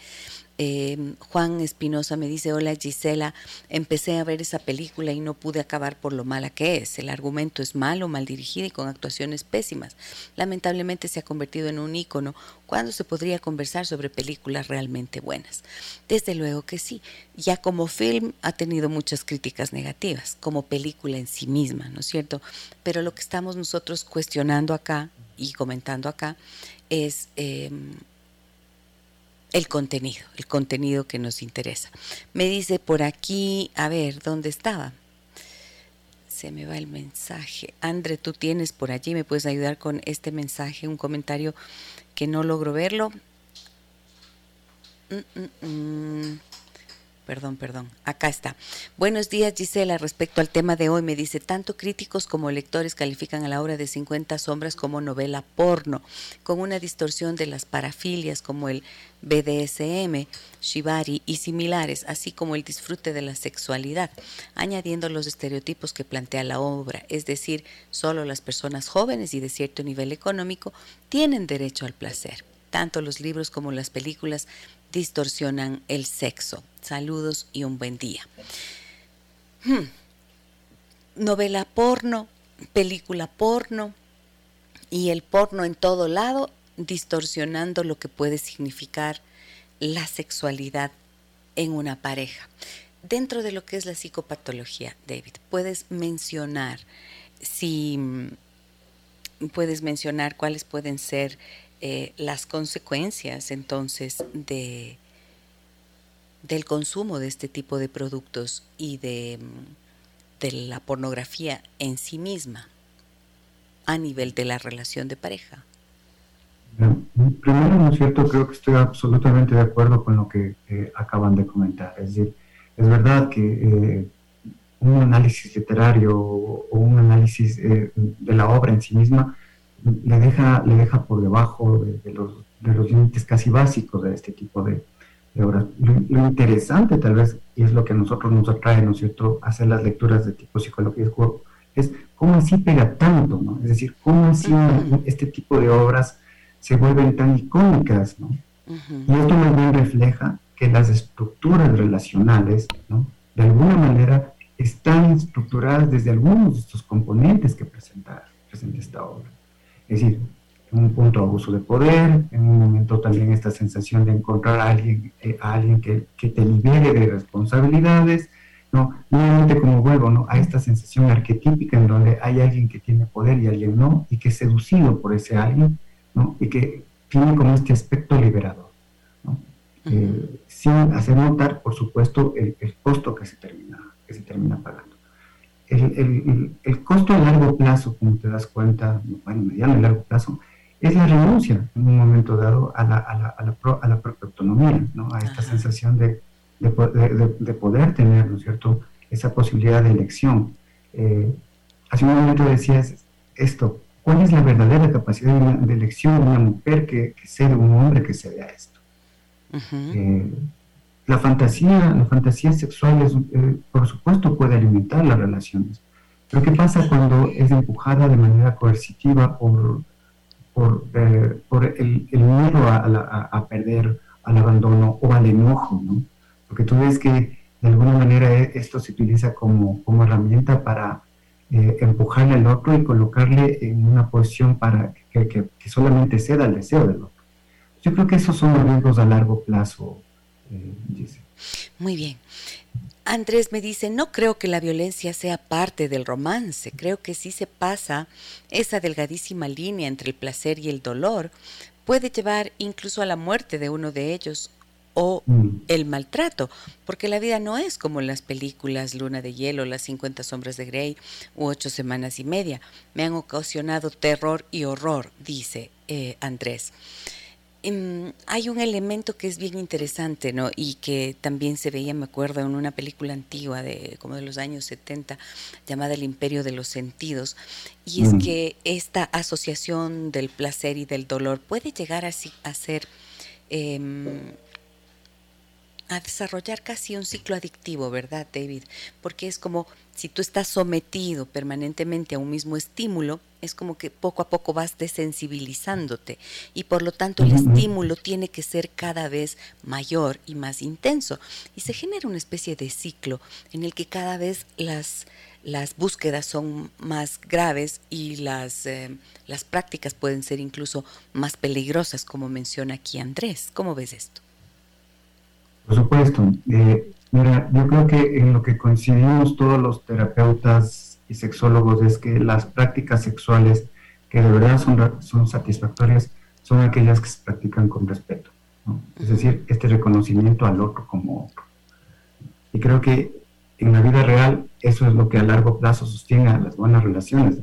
Eh, Juan Espinosa me dice, hola Gisela, empecé a ver esa película y no pude acabar por lo mala que es. El argumento es malo, mal dirigido y con actuaciones pésimas. Lamentablemente se ha convertido en un ícono cuando se podría conversar sobre películas realmente buenas. Desde luego que sí, ya como film ha tenido muchas críticas negativas, como película en sí misma, ¿no es cierto? Pero lo que estamos nosotros cuestionando acá y comentando acá es... Em, el contenido, el contenido que nos interesa. Me dice por aquí, a ver, ¿dónde estaba? Se me va el mensaje. Andre, tú tienes por allí, me puedes ayudar con este mensaje, un comentario que no logro verlo. Mm, mm, mm. Perdón, perdón. Acá está. Buenos días, Gisela. Respecto al tema de hoy, me dice, tanto críticos como lectores califican a la obra de 50 sombras como novela porno, con una distorsión de las parafilias como el BDSM, Shibari y similares, así como el disfrute de la sexualidad, añadiendo los estereotipos que plantea la obra, es decir, solo las personas jóvenes y de cierto nivel económico tienen derecho al placer. Tanto los libros como las películas distorsionan el sexo. Saludos y un buen día. Hmm. Novela porno, película porno y el porno en todo lado distorsionando lo que puede significar la sexualidad en una pareja. Dentro de lo que es la psicopatología, David, puedes mencionar si puedes mencionar cuáles pueden ser eh, las consecuencias entonces de, del consumo de este tipo de productos y de, de la pornografía en sí misma a nivel de la relación de pareja. Primero, ¿no es cierto? Creo que estoy absolutamente de acuerdo con lo que eh, acaban de comentar. Es decir, es verdad que eh, un análisis literario o un análisis de la obra en sí misma le deja, le deja por debajo de, los, de los límites casi básicos de este tipo de, obras. Lo, interesante tal vez, y es lo que a nosotros nos atrae, ¿no es cierto?, hacer las lecturas de tipo psicología es cómo así pega tanto, ¿no? Es decir, cómo así este tipo de obras se vuelven tan icónicas, ¿no? Y esto más bien refleja que las estructuras relacionales, ¿no? De alguna manera están estructuradas desde algunos de estos componentes que presenta, presenta esta obra. Es decir, en un punto abuso de poder, en un momento también esta sensación de encontrar a alguien, eh, a alguien que, que, te libere de responsabilidades, ¿no? Nuevamente como vuelvo, ¿no? A esta sensación arquetípica en donde hay alguien que tiene poder y alguien no, y que es seducido por ese alguien, ¿no? Y que tiene como este aspecto liberador, ¿no? Eh, sin hacer notar, por supuesto, el, el, costo que se termina, que se termina pagando el, el, costo a largo plazo, como te das cuenta, bueno, mediano y largo plazo, es la renuncia en un momento dado a la, a la, a la, a la propia autonomía, ¿no? a esta sensación de, de, de, poder tener, ¿no es cierto?, esa posibilidad de elección. Eh, hace un momento decías esto, ¿cuál es la verdadera capacidad de, elección de una mujer que, que sea de un hombre que se vea esto? La fantasía, la fantasía sexual, es, eh, por supuesto, puede alimentar las relaciones. Pero ¿qué pasa cuando es empujada de manera coercitiva por, por, eh, por el, miedo a, perder, al abandono o al enojo? ¿no? Porque tú ves que de alguna manera e, esto se utiliza como, como herramienta para eh, empujarle al otro y colocarle en una posición para que, solamente ceda al deseo del otro. Yo creo que esos son riesgos a largo plazo muy bien. Andrés me dice, no creo que la violencia sea parte del romance, creo que si se pasa esa delgadísima línea entre el placer y el dolor, puede llevar incluso a la muerte de uno de ellos o mm. el maltrato, porque la vida no es como en las películas Luna de Hielo, Las 50 Sombras de Grey u Ocho Semanas y Media. Me han ocasionado terror y horror, dice eh, Andrés. Em, hay un elemento que es bien interesante, ¿no? Y que también se veía, me acuerdo, en una película antigua de como de los años 70 llamada El Imperio de los Sentidos, y es mm. que esta asociación del placer y del dolor puede llegar a, a ser em, a desarrollar casi un ciclo adictivo, ¿verdad, David? Porque es como si tú estás sometido permanentemente a un mismo estímulo, es como que poco a poco vas desensibilizándote y por lo tanto el estímulo tiene que ser cada vez mayor y más intenso y se genera una especie de ciclo en el que cada vez las las búsquedas son más graves y las, eh, las prácticas pueden ser incluso más peligrosas, como menciona aquí Andrés. ¿Cómo ves esto? Por supuesto. Eh, mira, yo creo que en lo que coincidimos todos los terapeutas y sexólogos es que las prácticas sexuales que de verdad son, son satisfactorias son aquellas que se practican con respeto. es decir, este reconocimiento al otro como otro. Y creo que en la vida real eso es lo que a largo plazo sostiene a las buenas relaciones.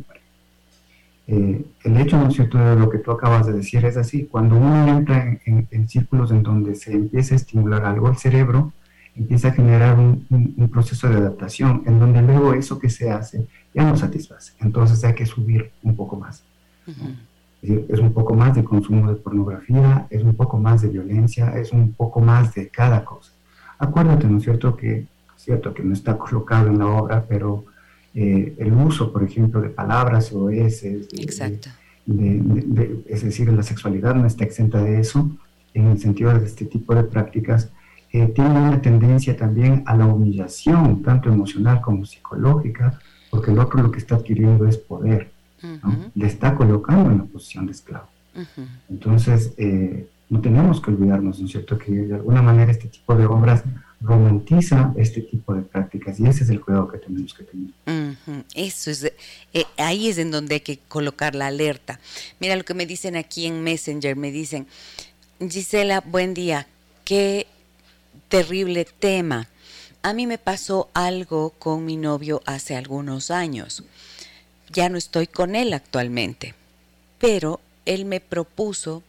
Eh, el hecho, ¿no es cierto?, de lo que tú acabas de decir es así. Cuando uno entra en, círculos en donde se empieza a estimular algo, el cerebro empieza a generar un, proceso de adaptación en donde luego eso que se hace ya no satisface. Entonces hay que subir un poco más. es, decir, es un poco más de consumo de pornografía, es un poco más de violencia, es un poco más de cada cosa. Acuérdate, ¿no es cierto?, que cierto que no está colocado en la obra, pero eh, el uso, por ejemplo, de palabras o es, Exacto. es decir, la sexualidad no está exenta de eso, en el sentido de este tipo de prácticas, eh, tiene una tendencia también a la humillación, tanto emocional como psicológica, porque el otro lo que está adquiriendo es poder, le está colocando en la posición de esclavo. Entonces, eh, no tenemos que olvidarnos, ¿no es cierto?, que de alguna manera este tipo de obras romantiza este tipo de prácticas y ese es el cuidado que tenemos que tener. Eso es, eh, ahí es en donde hay que colocar la alerta. Mira lo que me dicen aquí en Messenger, me dicen, Gisela, buen día, qué terrible tema. A mí me pasó algo con mi novio hace algunos años. Ya no estoy con él actualmente, pero él me propuso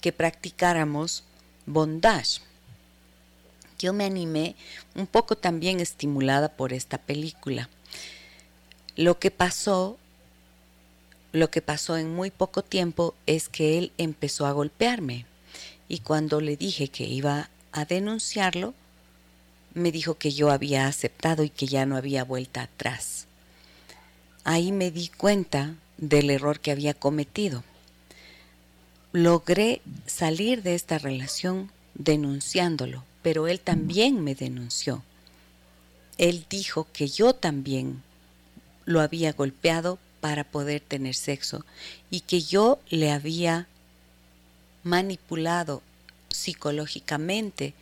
que practicáramos bondage yo me animé un poco también estimulada por esta película. Lo que pasó, lo que pasó en muy poco tiempo es que él empezó a golpearme y cuando le dije que iba a denunciarlo, me dijo que yo había aceptado y que ya no había vuelta atrás. Ahí me di cuenta del error que había cometido. Logré salir de esta relación denunciándolo, pero él también me denunció. Él dijo que yo también lo había golpeado para poder tener sexo y que yo le había manipulado psicológicamente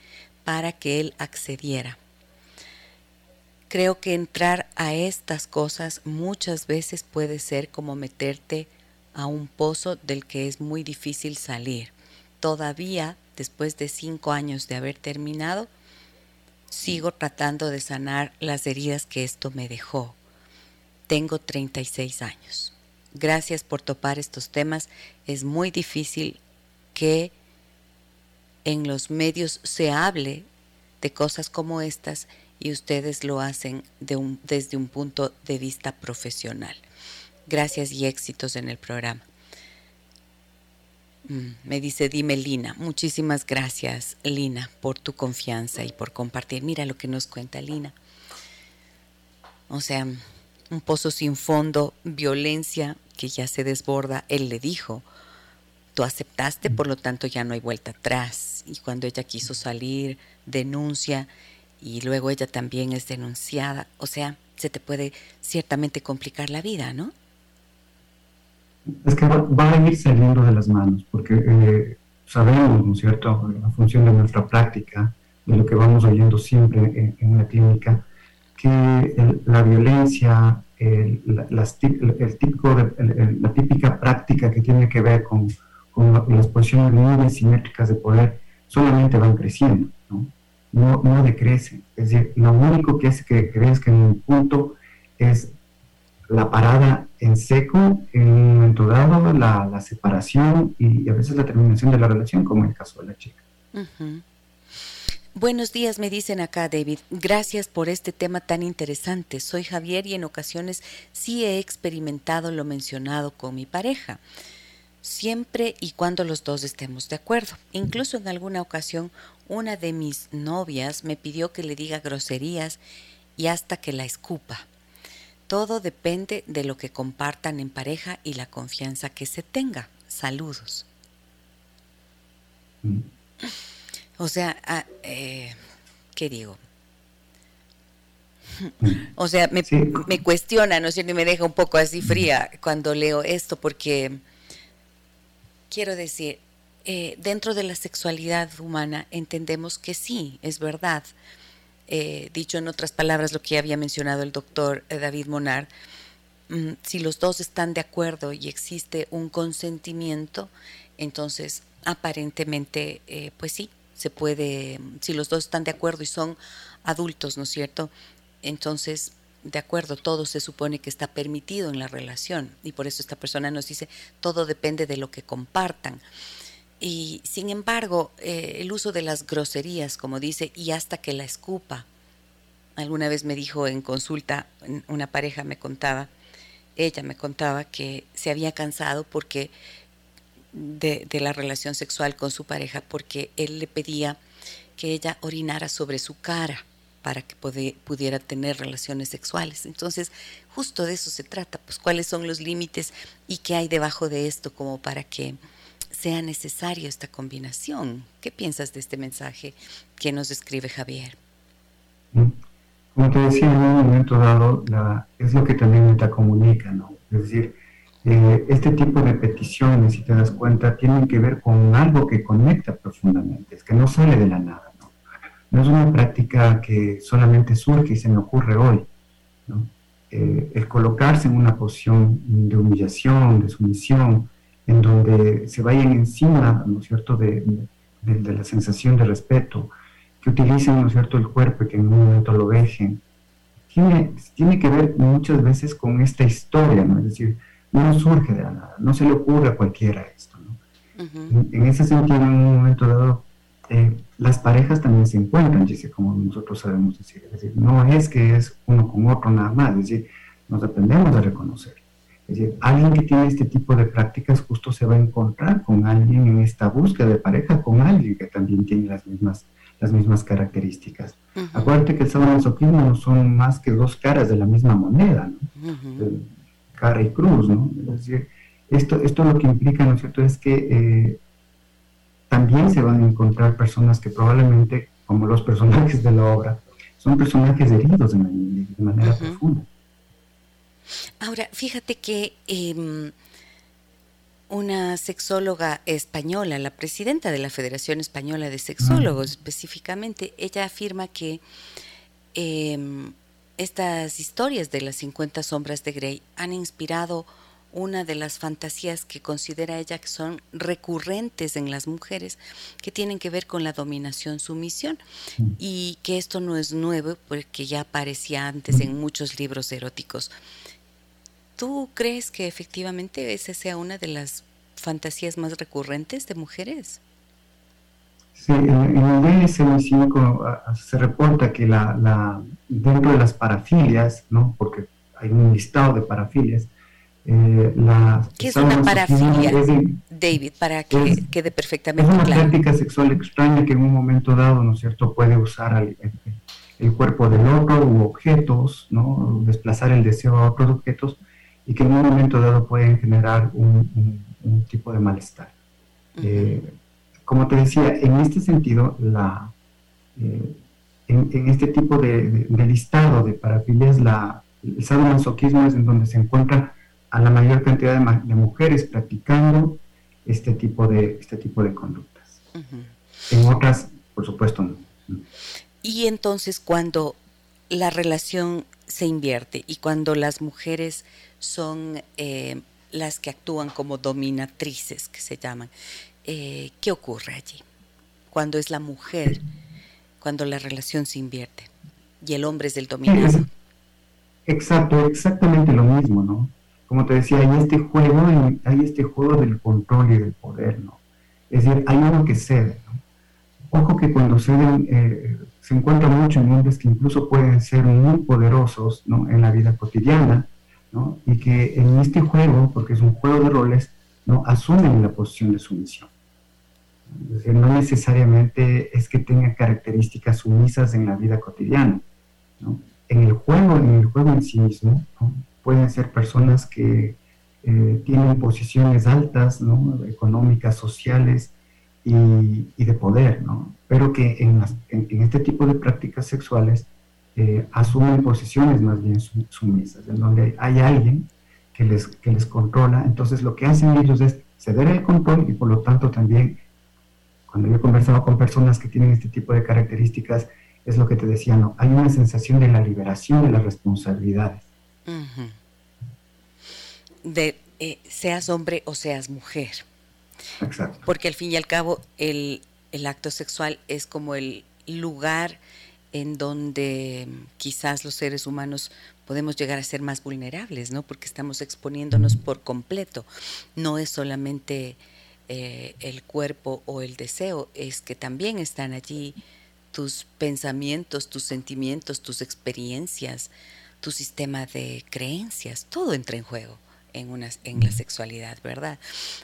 para que él accediera. Creo que entrar a estas cosas muchas veces puede ser como meterte a un pozo del que es muy difícil salir. Todavía después de cinco años de haber terminado, sigo tratando de sanar las heridas que esto me dejó. Tengo 36 años. Gracias por topar estos temas. Es muy difícil que en los medios se hable de cosas como estas y ustedes lo hacen desde un punto de vista profesional. Gracias y éxitos en el programa. Mm, me dice, dime Lina, muchísimas gracias Lina por tu confianza y por compartir. Mira lo que nos cuenta Lina. O sea, un pozo sin fondo, violencia que ya se desborda. Él le dijo, tú aceptaste, por lo tanto ya no hay vuelta atrás. Y cuando ella quiso salir, denuncia y luego ella también es denunciada. O sea, se te puede ciertamente complicar la vida, ¿no? Es que va, a ir saliendo de las manos, porque eh, sabemos, ¿no es cierto?, la función de nuestra práctica, de lo que vamos oyendo siempre en, la clínica, que la violencia, el, las, el típico, la típica práctica que tiene que ver con, con las posiciones libres simétricas de poder, solamente van creciendo, ¿no? No, no decrecen. Es decir, lo único que hace que que en un punto es la parada en seco en un momento la, separación y a veces la terminación de la relación, como en el caso de la chica. Buenos días, me dicen acá, David. Gracias por este tema tan interesante. Soy Javier y en ocasiones sí he experimentado lo mencionado con mi pareja, siempre y cuando los dos estemos de acuerdo. Incluso en alguna ocasión una de mis novias me pidió que le diga groserías y hasta que la escupa. Todo depende de lo que compartan en pareja y la confianza que se tenga. Saludos. Mm. O sea, ah, eh, ¿qué digo? Mm. O sea, me, cuestiona, ¿no es cierto? Y me deja un poco así mm. fría cuando leo esto, porque quiero decir, eh, dentro de la sexualidad humana entendemos que sí, es verdad, eh, dicho en otras palabras lo que había mencionado el doctor eh, David Monard, mm, si los dos están de acuerdo y existe un consentimiento, entonces aparentemente, eh, pues sí, se puede, si los dos están de acuerdo y son adultos, ¿no es cierto? Entonces, de acuerdo, todo se supone que está permitido en la relación y por eso esta persona nos dice, todo depende de lo que compartan. Y sin embargo, eh, el uso de las groserías, como dice, y hasta que la escupa. Alguna vez me dijo en consulta, una pareja me contaba, ella me contaba que se había cansado porque de, la relación sexual con su pareja, porque él le pedía que ella orinara sobre su cara para que pudiera tener relaciones sexuales. Entonces, justo de eso se trata, pues cuáles son los límites y qué hay debajo de esto como para que sea necesario esta combinación. ¿Qué piensas de este mensaje que nos escribe Javier? Como te decía, en un momento dado, es lo que también te comunica, ¿no? Es decir, eh, este tipo de peticiones, si te das cuenta, tienen que ver con algo que conecta profundamente, es que no sale de la nada, ¿no? No es una práctica que solamente surge y se me ocurre hoy, ¿no? Eh, el colocarse en una posición de humillación, de sumisión, en donde se vayan encima, ¿no es cierto?, de, la sensación de respeto, que utilicen, ¿no es cierto?, el cuerpo y que en un momento lo dejen. Tiene, tiene que ver muchas veces con esta historia, ¿no? Es decir, no surge de la nada, no se le ocurre a cualquiera esto, ¿no? en, ese sentido, en un momento dado, eh, las parejas también se encuentran, dice, como nosotros sabemos decir. Es decir, no es que es uno con otro nada más, es decir, nos aprendemos a reconocer. Es decir, alguien que tiene este tipo de prácticas justo se va a encontrar con alguien en esta búsqueda de pareja, con alguien que también tiene las mismas, las mismas características. Acuérdate que el sadomasoquismo no son más que dos caras de la misma moneda, ¿no? cara y cruz, ¿no? Es decir, esto, esto lo que implica, ¿no es cierto?, es que eh, también se van a encontrar personas que probablemente, como los personajes de la obra, son personajes heridos de, manera profunda. Ahora, fíjate que em, una sexóloga española, la presidenta de la Federación Española de Sexólogos específicamente, ella afirma que em, estas historias de las 50 sombras de Grey han inspirado una de las fantasías que considera ella que son recurrentes en las mujeres, que tienen que ver con la dominación, sumisión, mm. y que esto no es nuevo porque ya aparecía antes en muchos libros eróticos. ¿Tú crees que efectivamente esa sea una de las fantasías más recurrentes de mujeres? Sí, en, el DSM-5 se reporta que la, dentro de las parafilias, ¿no? porque hay un listado de parafilias, eh, la ¿Qué es una parafilia, David, para que quede perfectamente claro? Es una práctica sexual extraña que en un momento dado, ¿no es cierto?, puede usar el, el, cuerpo del otro u objetos, ¿no?, desplazar el deseo a otros objetos y que en un momento dado pueden generar un, tipo de malestar. Eh, como te decía, en este sentido, la, eh, en, este tipo de, listado de parafilias, la, el sadomasoquismo es en donde se encuentra a la mayor cantidad de, mujeres practicando este tipo de, este tipo de conductas. En otras, por supuesto, no. Y entonces cuando la relación se invierte y cuando las mujeres son eh, las que actúan como dominatrices, que se llaman. Eh, ¿Qué ocurre allí? Cuando es la mujer, cuando la relación se invierte y el hombre es el dominado. Exacto, exactamente lo mismo, ¿no? Como te decía, hay este juego, hay este juego del control y del poder, ¿no? Es decir, hay uno que cede, ¿no? Ojo que cuando ceden, eh, se encuentra mucho en hombres que incluso pueden ser muy poderosos, ¿no? En la vida cotidiana, y que en este juego, porque es un juego de roles, ¿no? asumen la posición de sumisión. no necesariamente es que tenga características sumisas en la vida cotidiana. En el juego, en el juego en sí mismo, pueden ser personas que eh, tienen posiciones altas, económicas, sociales y, de poder, pero que en, en, este tipo de prácticas sexuales eh, asumen posiciones más bien sumisas, en donde hay alguien que les, que les controla. Entonces lo que hacen ellos es ceder el control y por lo tanto también, cuando yo he conversado con personas que tienen este tipo de características, es lo que te decía, no, hay una sensación de la liberación de las responsabilidades. De eh, seas hombre o seas mujer. Exacto. Porque al fin y al cabo el, el acto sexual es como el lugar en donde quizás los seres humanos podemos llegar a ser más vulnerables, ¿no? Porque estamos exponiéndonos por completo. No es solamente eh, el cuerpo o el deseo, es que también están allí tus pensamientos, tus sentimientos, tus experiencias, tu sistema de creencias, todo entra en juego en, una, en la sexualidad, ¿verdad?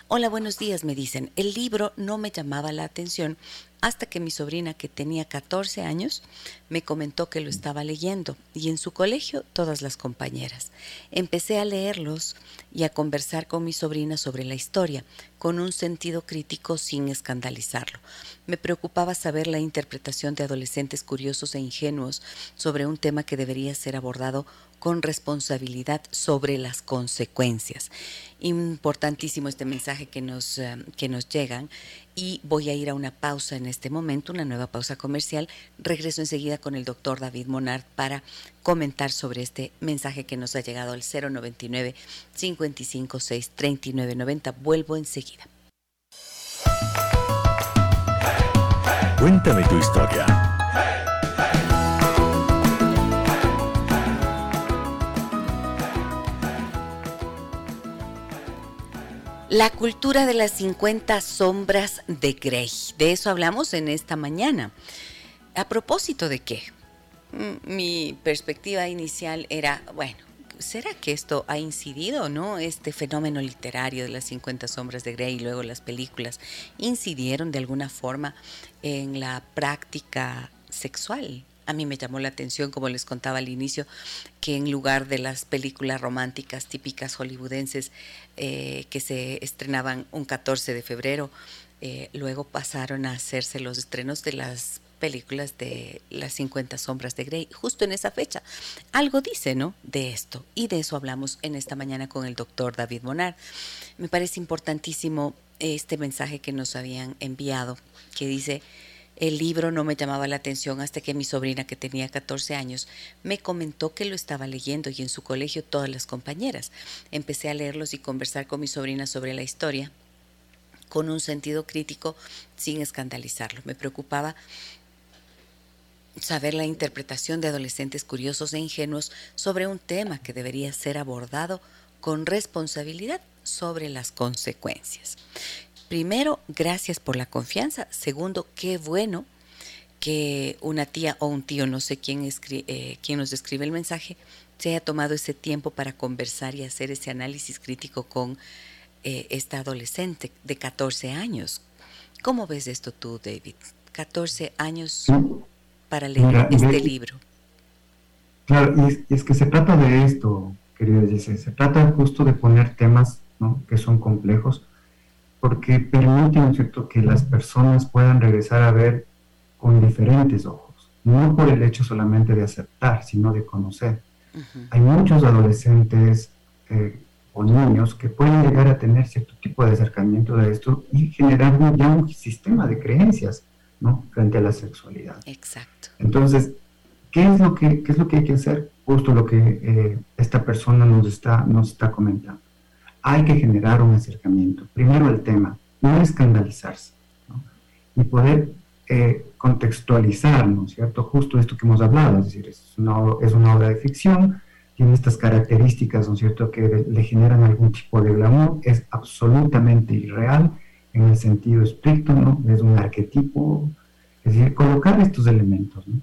Hola, buenos días, me dicen. El libro no me llamaba la atención hasta que mi sobrina, que tenía 14 años, me comentó que lo estaba leyendo y en su colegio todas las compañeras. Empecé a leerlos y a conversar con mi sobrina sobre la historia, con un sentido crítico sin escandalizarlo. Me preocupaba saber la interpretación de adolescentes curiosos e ingenuos sobre un tema que debería ser abordado con responsabilidad sobre las consecuencias. Importantísimo este mensaje que nos, eh, que nos llegan y voy a ir a una pausa en este momento, una nueva pausa comercial. Regreso enseguida con el doctor David Monard para comentar sobre este mensaje que nos ha llegado al 099 556 3990. Vuelvo enseguida. Cuéntame tu historia. La cultura de las 50 sombras de Grey. De eso hablamos en esta mañana. ¿A propósito de qué? Mm, mi perspectiva inicial era, bueno, ¿será que esto ha incidido, no? Este fenómeno literario de las 50 sombras de Grey y luego las películas incidieron de alguna forma en la práctica sexual a mí me llamó la atención, como les contaba al inicio, que en lugar de las películas románticas típicas hollywoodenses eh, que se estrenaban un 14 de febrero, eh, luego pasaron a hacerse los estrenos de las películas de las 50 sombras de Grey, justo en esa fecha. Algo dice, ¿no? De esto. Y de eso hablamos en esta mañana con el doctor David Monar. Me parece importantísimo este mensaje que nos habían enviado, que dice, el libro no me llamaba la atención hasta que mi sobrina, que tenía 14 años, me comentó que lo estaba leyendo y en su colegio todas las compañeras. Empecé a leerlos y conversar con mi sobrina sobre la historia con un sentido crítico sin escandalizarlo. Me preocupaba saber la interpretación de adolescentes curiosos e ingenuos sobre un tema que debería ser abordado con responsabilidad sobre las consecuencias. Primero, gracias por la confianza. Segundo, qué bueno que una tía o un tío, no sé quién, eh, quién nos escribe el mensaje, se haya tomado ese tiempo para conversar y hacer ese análisis crítico con eh, esta adolescente de 14 años. ¿Cómo ves esto tú, David? 14 años para leer este libro. Claro, y es, que se trata de esto, querida Jesse, se trata justo de poner temas que son complejos, porque permite, cierto?, que las personas puedan regresar a ver con diferentes ojos, no por el hecho solamente de aceptar, sino de conocer. Hay muchos adolescentes eh, o niños que pueden llegar a tener cierto tipo de acercamiento de esto y generar ya un sistema de creencias, ¿no?, frente a la sexualidad. Exacto. Entonces, ¿qué es lo que, qué es lo que hay que hacer? Justo lo que eh, esta persona nos está, nos está comentando hay que generar un acercamiento. Primero el tema, no escandalizarse, y poder eh, contextualizar, ¿no es cierto? Justo esto que hemos hablado, es decir, es una, es una obra de ficción, tiene estas características, ¿no es cierto?, que le generan algún tipo de glamour, es absolutamente irreal en el sentido estricto, ¿no? Es un arquetipo, es decir, colocar estos elementos, ¿no?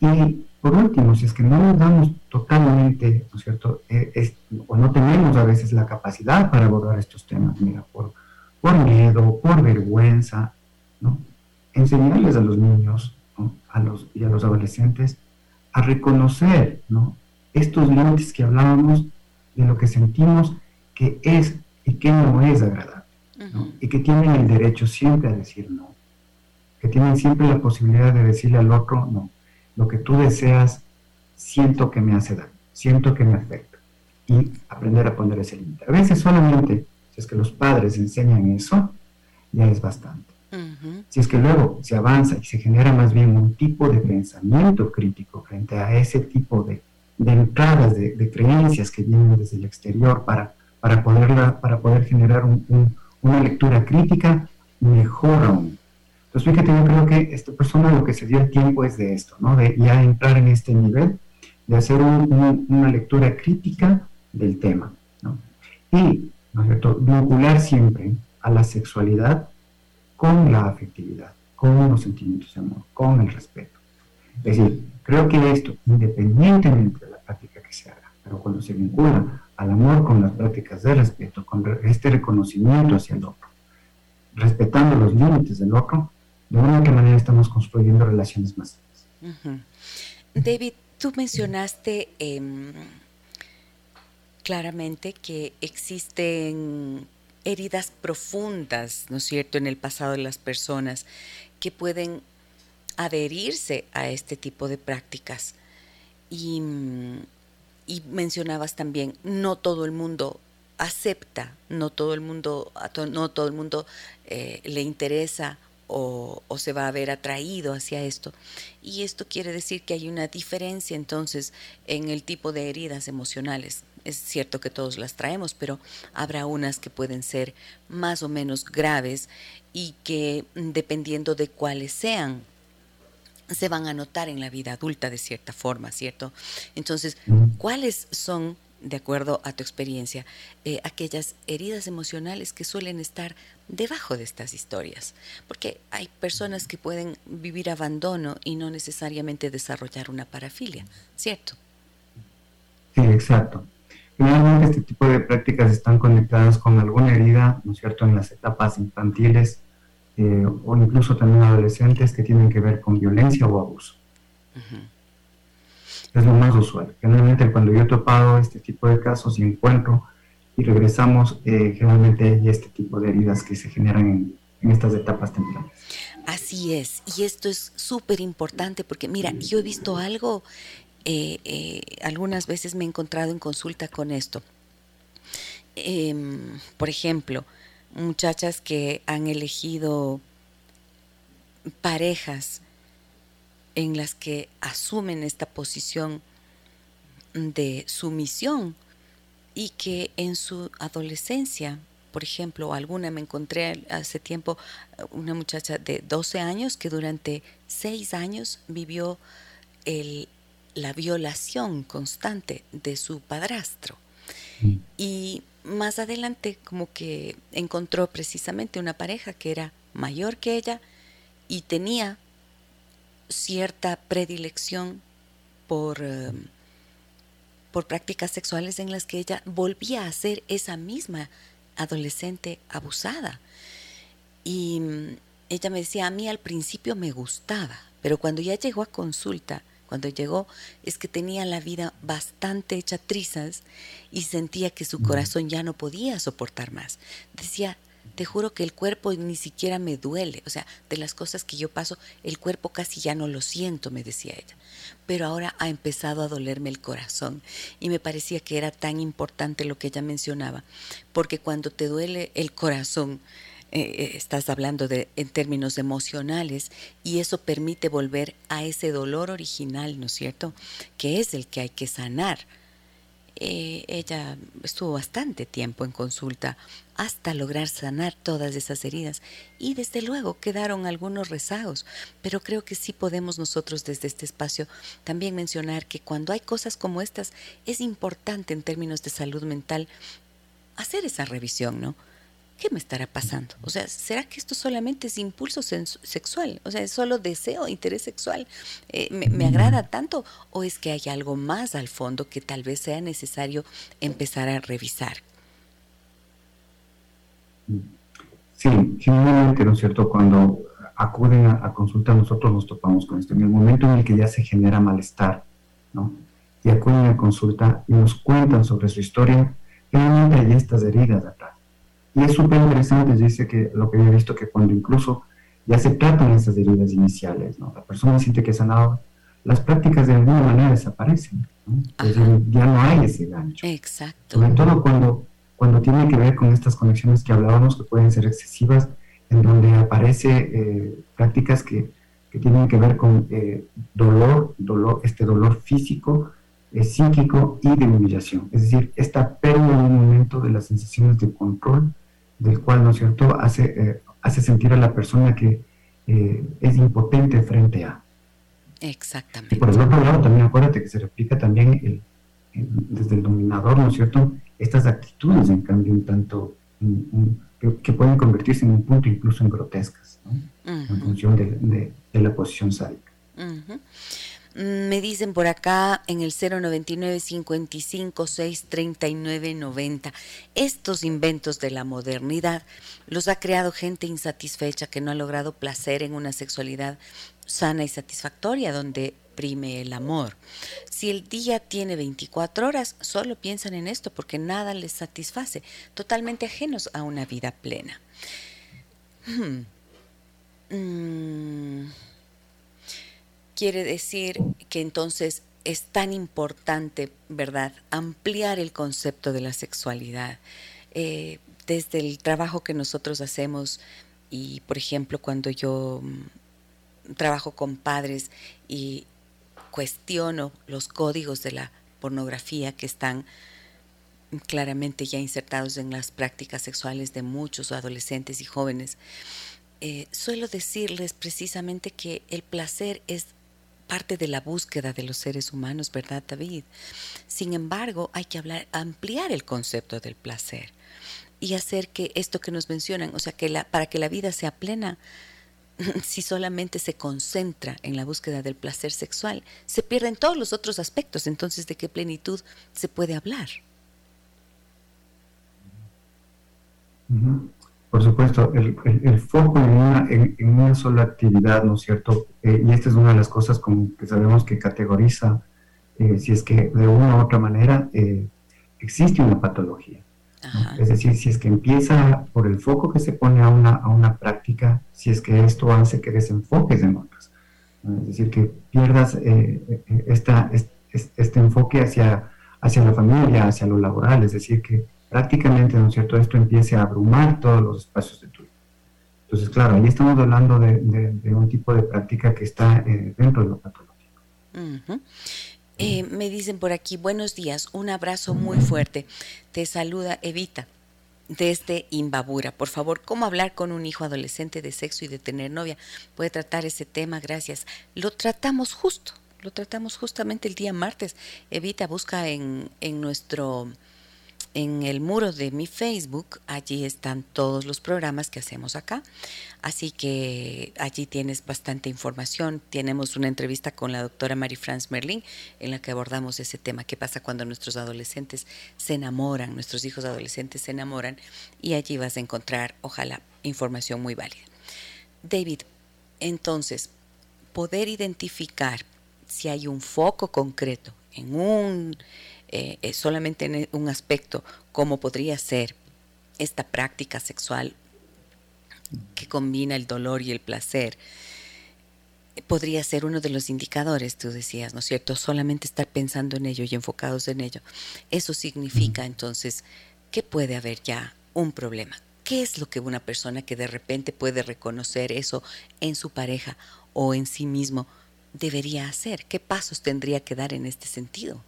Y por último, si es que no nos damos totalmente, ¿no es cierto?, eh, o no tenemos a veces la capacidad para abordar estos temas, mira, por, por miedo, por vergüenza, ¿no? Enseñarles a los niños a los, y a los adolescentes a reconocer, ¿no? Estos límites que hablábamos de lo que sentimos que es y que no es agradable, ¿no? Y que tienen el derecho siempre a decir no, que tienen siempre la posibilidad de decirle al otro no lo que tú deseas, siento que me hace daño, siento que me afecta. Y aprender a poner ese límite. A veces solamente, si es que los padres enseñan eso, ya es bastante. Si es que luego se avanza y se genera más bien un tipo de pensamiento crítico frente a ese tipo de, entradas, de, creencias que vienen desde el exterior para, para, poderla, para poder generar un, una lectura crítica, mejor aún. Entonces, fíjate, yo creo que esta persona lo que se dio el tiempo es de esto, ¿no? De ya entrar en este nivel, de hacer una lectura crítica del tema, ¿no? Y, ¿no es cierto?, vincular siempre a la sexualidad con la afectividad, con los sentimientos de amor, con el respeto. Es decir, creo que esto, independientemente de la práctica que se haga, pero cuando se vincula al amor con las prácticas de respeto, con este reconocimiento hacia el otro, respetando los límites del otro, de una manera estamos construyendo relaciones más. David, tú mencionaste em, claramente que existen heridas profundas, ¿no es cierto?, en el pasado de las personas que pueden adherirse a este tipo de prácticas. Y, mencionabas también, no todo el mundo acepta, no todo el mundo, no todo el mundo eh, le interesa o, se va a ver atraído hacia esto. Y esto quiere decir que hay una diferencia entonces en el tipo de heridas emocionales. Es cierto que todos las traemos, pero habrá unas que pueden ser más o menos graves y que dependiendo de cuáles sean, se van a notar en la vida adulta de cierta forma, ¿cierto? Entonces, ¿cuáles son, de acuerdo a tu experiencia, eh, aquellas heridas emocionales que suelen estar debajo de estas historias? Porque hay personas que pueden vivir abandono y no necesariamente desarrollar una parafilia, ¿cierto? Sí, exacto. Finalmente, este tipo de prácticas están conectadas con alguna herida, ¿no es cierto?, en las etapas infantiles eh, o incluso también adolescentes que tienen que ver con violencia o abuso. Es lo más usual. Generalmente cuando yo he topado este tipo de casos y encuentro y regresamos, eh, generalmente hay este tipo de heridas que se generan en, estas etapas tempranas. Así es, y esto es súper importante porque mira, yo he visto algo, eh, algunas veces me he encontrado en consulta con esto. Em, por ejemplo, muchachas que han elegido parejas en las que asumen esta posición de sumisión y que en su adolescencia, por ejemplo, alguna me encontré hace tiempo, una muchacha de 12 años que durante 6 años vivió el, la violación constante de su padrastro. Mm. Y más adelante como que encontró precisamente una pareja que era mayor que ella y tenía cierta predilección por, em, por prácticas sexuales en las que ella volvía a ser esa misma adolescente abusada. Y mm, ella me decía, a mí al principio me gustaba, pero cuando ya llegó a consulta, cuando llegó es que tenía la vida bastante hecha trizas y sentía que su corazón ya no podía soportar más. Decía, te juro que el cuerpo ni siquiera me duele, o sea, de las cosas que yo paso, el cuerpo casi ya no lo siento, me decía ella. Pero ahora ha empezado a dolerme el corazón y me parecía que era tan importante lo que ella mencionaba, porque cuando te duele el corazón, eh, eh, estás hablando de en términos emocionales y eso permite volver a ese dolor original, ¿no es cierto? Que es el que hay que sanar. Eh, ella estuvo bastante tiempo en consulta hasta lograr sanar todas esas heridas y desde luego quedaron algunos rezagos, pero creo que sí podemos nosotros desde este espacio también mencionar que cuando hay cosas como estas es importante en términos de salud mental hacer esa revisión, ¿no? ¿Qué me estará pasando? O sea, ¿será que esto solamente es impulso sexual? O sea, ¿es solo deseo, interés sexual? Eh, me, agrada tanto? ¿O es que hay algo más al fondo que tal vez sea necesario empezar a revisar? Sí, generalmente, ¿no es cierto? Cuando acuden a, consulta, nosotros nos topamos con esto. En el momento en el que ya se genera malestar, ¿no? Y acuden a consulta y nos cuentan sobre su historia, generalmente hay estas heridas atrás y es súper interesante, dice que lo que yo he visto que cuando incluso ya se tratan esas heridas iniciales, ¿no? la persona siente que ha sanado, las prácticas de alguna manera desaparecen, ya no hay ese gancho. Exacto. Sobre todo cuando, cuando tiene que ver con estas conexiones que hablábamos, que pueden ser excesivas, en donde aparece eh, prácticas que, que, tienen que ver con eh, dolor, dolor, este dolor físico, eh, psíquico y de humillación. Es decir, esta pérdida en un momento de las sensaciones de control del cual, ¿no es cierto?, hace, eh, hace sentir a la persona que eh, es impotente frente a. Exactamente. por el otro lado, también acuérdate que se replica también desde el dominador, ¿no es cierto?, estas actitudes, en cambio, un tanto, que, pueden convertirse en un punto incluso en grotescas, en función de, la posición sádica. Me dicen por acá en el 099 55 639 90. Estos inventos de la modernidad los ha creado gente insatisfecha que no ha logrado placer en una sexualidad sana y satisfactoria donde prime el amor. Si el día tiene 24 horas, solo piensan en esto porque nada les satisface, totalmente ajenos a una vida plena. Hmm. Mm. Quiere decir que entonces es tan importante, ¿verdad?, ampliar el concepto de la sexualidad. Eh, desde el trabajo que nosotros hacemos y, por ejemplo, cuando yo mm, trabajo con padres y cuestiono los códigos de la pornografía que están claramente ya insertados en las prácticas sexuales de muchos adolescentes y jóvenes, eh, suelo decirles precisamente que el placer es parte de la búsqueda de los seres humanos, ¿verdad, David? Sin embargo, hay que hablar, ampliar el concepto del placer y hacer que esto que nos mencionan, o sea, que la, para que la vida sea plena, si solamente se concentra en la búsqueda del placer sexual, se pierden todos los otros aspectos. Entonces, ¿de qué plenitud se puede hablar? Por supuesto, el, el, foco en una, en, una, sola actividad, ¿no es cierto? Eh, y esta es una de las cosas como que sabemos que categoriza, eh, si es que de una u otra manera eh, existe una patología. Es decir, si es que empieza por el foco que se pone a una, a una práctica, si es que esto hace que desenfoques en otras. Es decir, que pierdas esta, este, este enfoque hacia, hacia la familia, hacia lo laboral, es decir, que prácticamente, ¿no es cierto?, esto empiece a abrumar todos los espacios de tu vida. Entonces, claro, ahí estamos hablando de, un tipo de práctica que está eh, dentro de lo patológico. Eh, me dicen por aquí, buenos días, un abrazo muy fuerte. Te saluda Evita desde Imbabura. Por favor, ¿cómo hablar con un hijo adolescente de sexo y de tener novia? Puede tratar ese tema, gracias. Lo tratamos justo, lo tratamos justamente el día martes. Evita, busca en, en nuestro en el muro de mi Facebook, allí están todos los programas que hacemos acá. Así que allí tienes bastante información. Tenemos una entrevista con la doctora Marie France Merlin en la que abordamos ese tema, qué pasa cuando nuestros adolescentes se enamoran, nuestros hijos adolescentes se enamoran y allí vas a encontrar, ojalá, información muy válida. David, entonces, poder identificar si hay un foco concreto en un eh, eh, solamente en un aspecto como podría ser esta práctica sexual que combina el dolor y el placer, podría ser uno de los indicadores, tú decías, ¿no es cierto? Solamente estar pensando en ello y enfocados en ello. Eso significa entonces que puede haber ya un problema. ¿Qué es lo que una persona que de repente puede reconocer eso en su pareja o en sí mismo debería hacer? ¿Qué pasos tendría que dar en este sentido?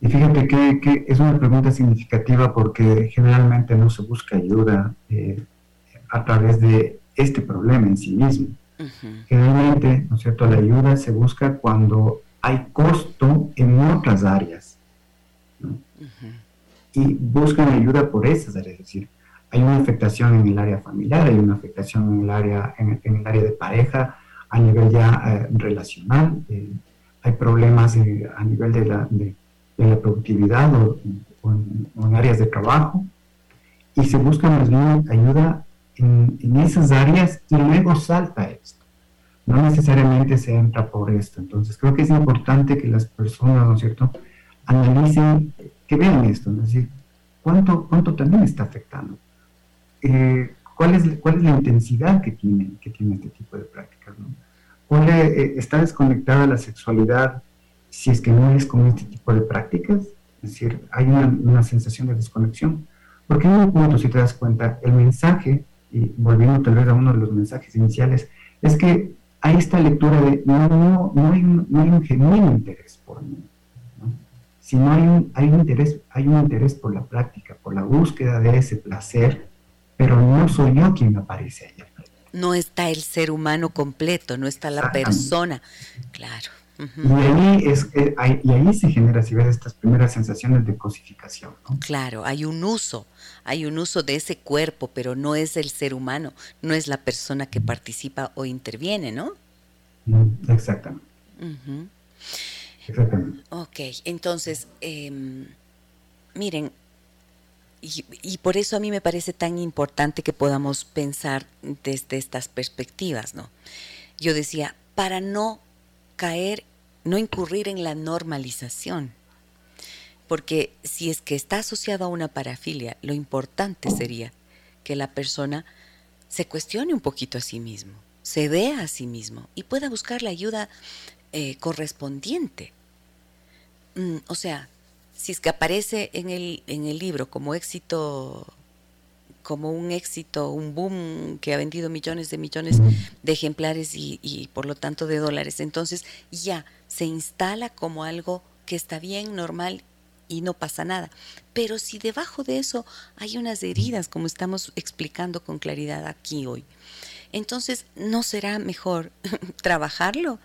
Y fíjate que, es una pregunta significativa porque generalmente no se busca ayuda eh, a través de este problema en sí mismo. Generalmente, ¿no es cierto?, la ayuda se busca cuando hay costo en otras áreas. Y buscan ayuda por esas áreas, es decir, hay una afectación en el área familiar, hay una afectación en el área, en, el área de pareja, a nivel ya eh, relacional, eh, hay problemas a nivel de la, de, en la productividad o, en, áreas de trabajo y se busca más bien ayuda en, esas áreas y luego salta esto. No necesariamente se entra por esto. Entonces creo que es importante que las personas, ¿no es cierto?, analicen, que vean esto, es decir, ¿cuánto, cuánto también está afectando? Eh, ¿cuál, es, ¿Cuál es la intensidad que tiene, que tiene este tipo de prácticas? ¿no? ¿Cuál eh, está desconectada la sexualidad si es que no es con este tipo de prácticas, es decir, hay una, sensación de desconexión. Porque en un punto, si te das cuenta, el mensaje, y volviendo tal vez a uno de los mensajes iniciales, es que hay esta lectura de no, no, no, hay, un, no hay, un, genuino interés por mí. si no hay un, hay un interés, hay un interés por la práctica, por la búsqueda de ese placer, pero no soy yo quien aparece ahí. No está el ser humano completo, no está la persona, claro. Y, ahí es, eh, y ahí se genera, si ves, estas primeras sensaciones de cosificación. Claro, hay un uso, hay un uso de ese cuerpo, pero no es el ser humano, no es la persona que participa o interviene, ¿no? Exactamente. Exactamente. Ok, entonces, em, miren, y, por eso a mí me parece tan importante que podamos pensar desde estas perspectivas, ¿no? Yo decía, para no caer, no incurrir en la normalización, porque si es que está asociado a una parafilia, lo importante sería que la persona se cuestione un poquito a sí mismo, se vea a sí mismo y pueda buscar la ayuda eh, correspondiente. Mm, o sea, si es que aparece en el, en el libro como éxito, como un éxito, un boom que ha vendido millones de millones de ejemplares y, y por lo tanto de dólares, entonces ya se instala como algo que está bien, normal y no pasa nada. Pero si debajo de eso hay unas heridas, como estamos explicando con claridad aquí hoy, entonces no será mejor trabajarlo.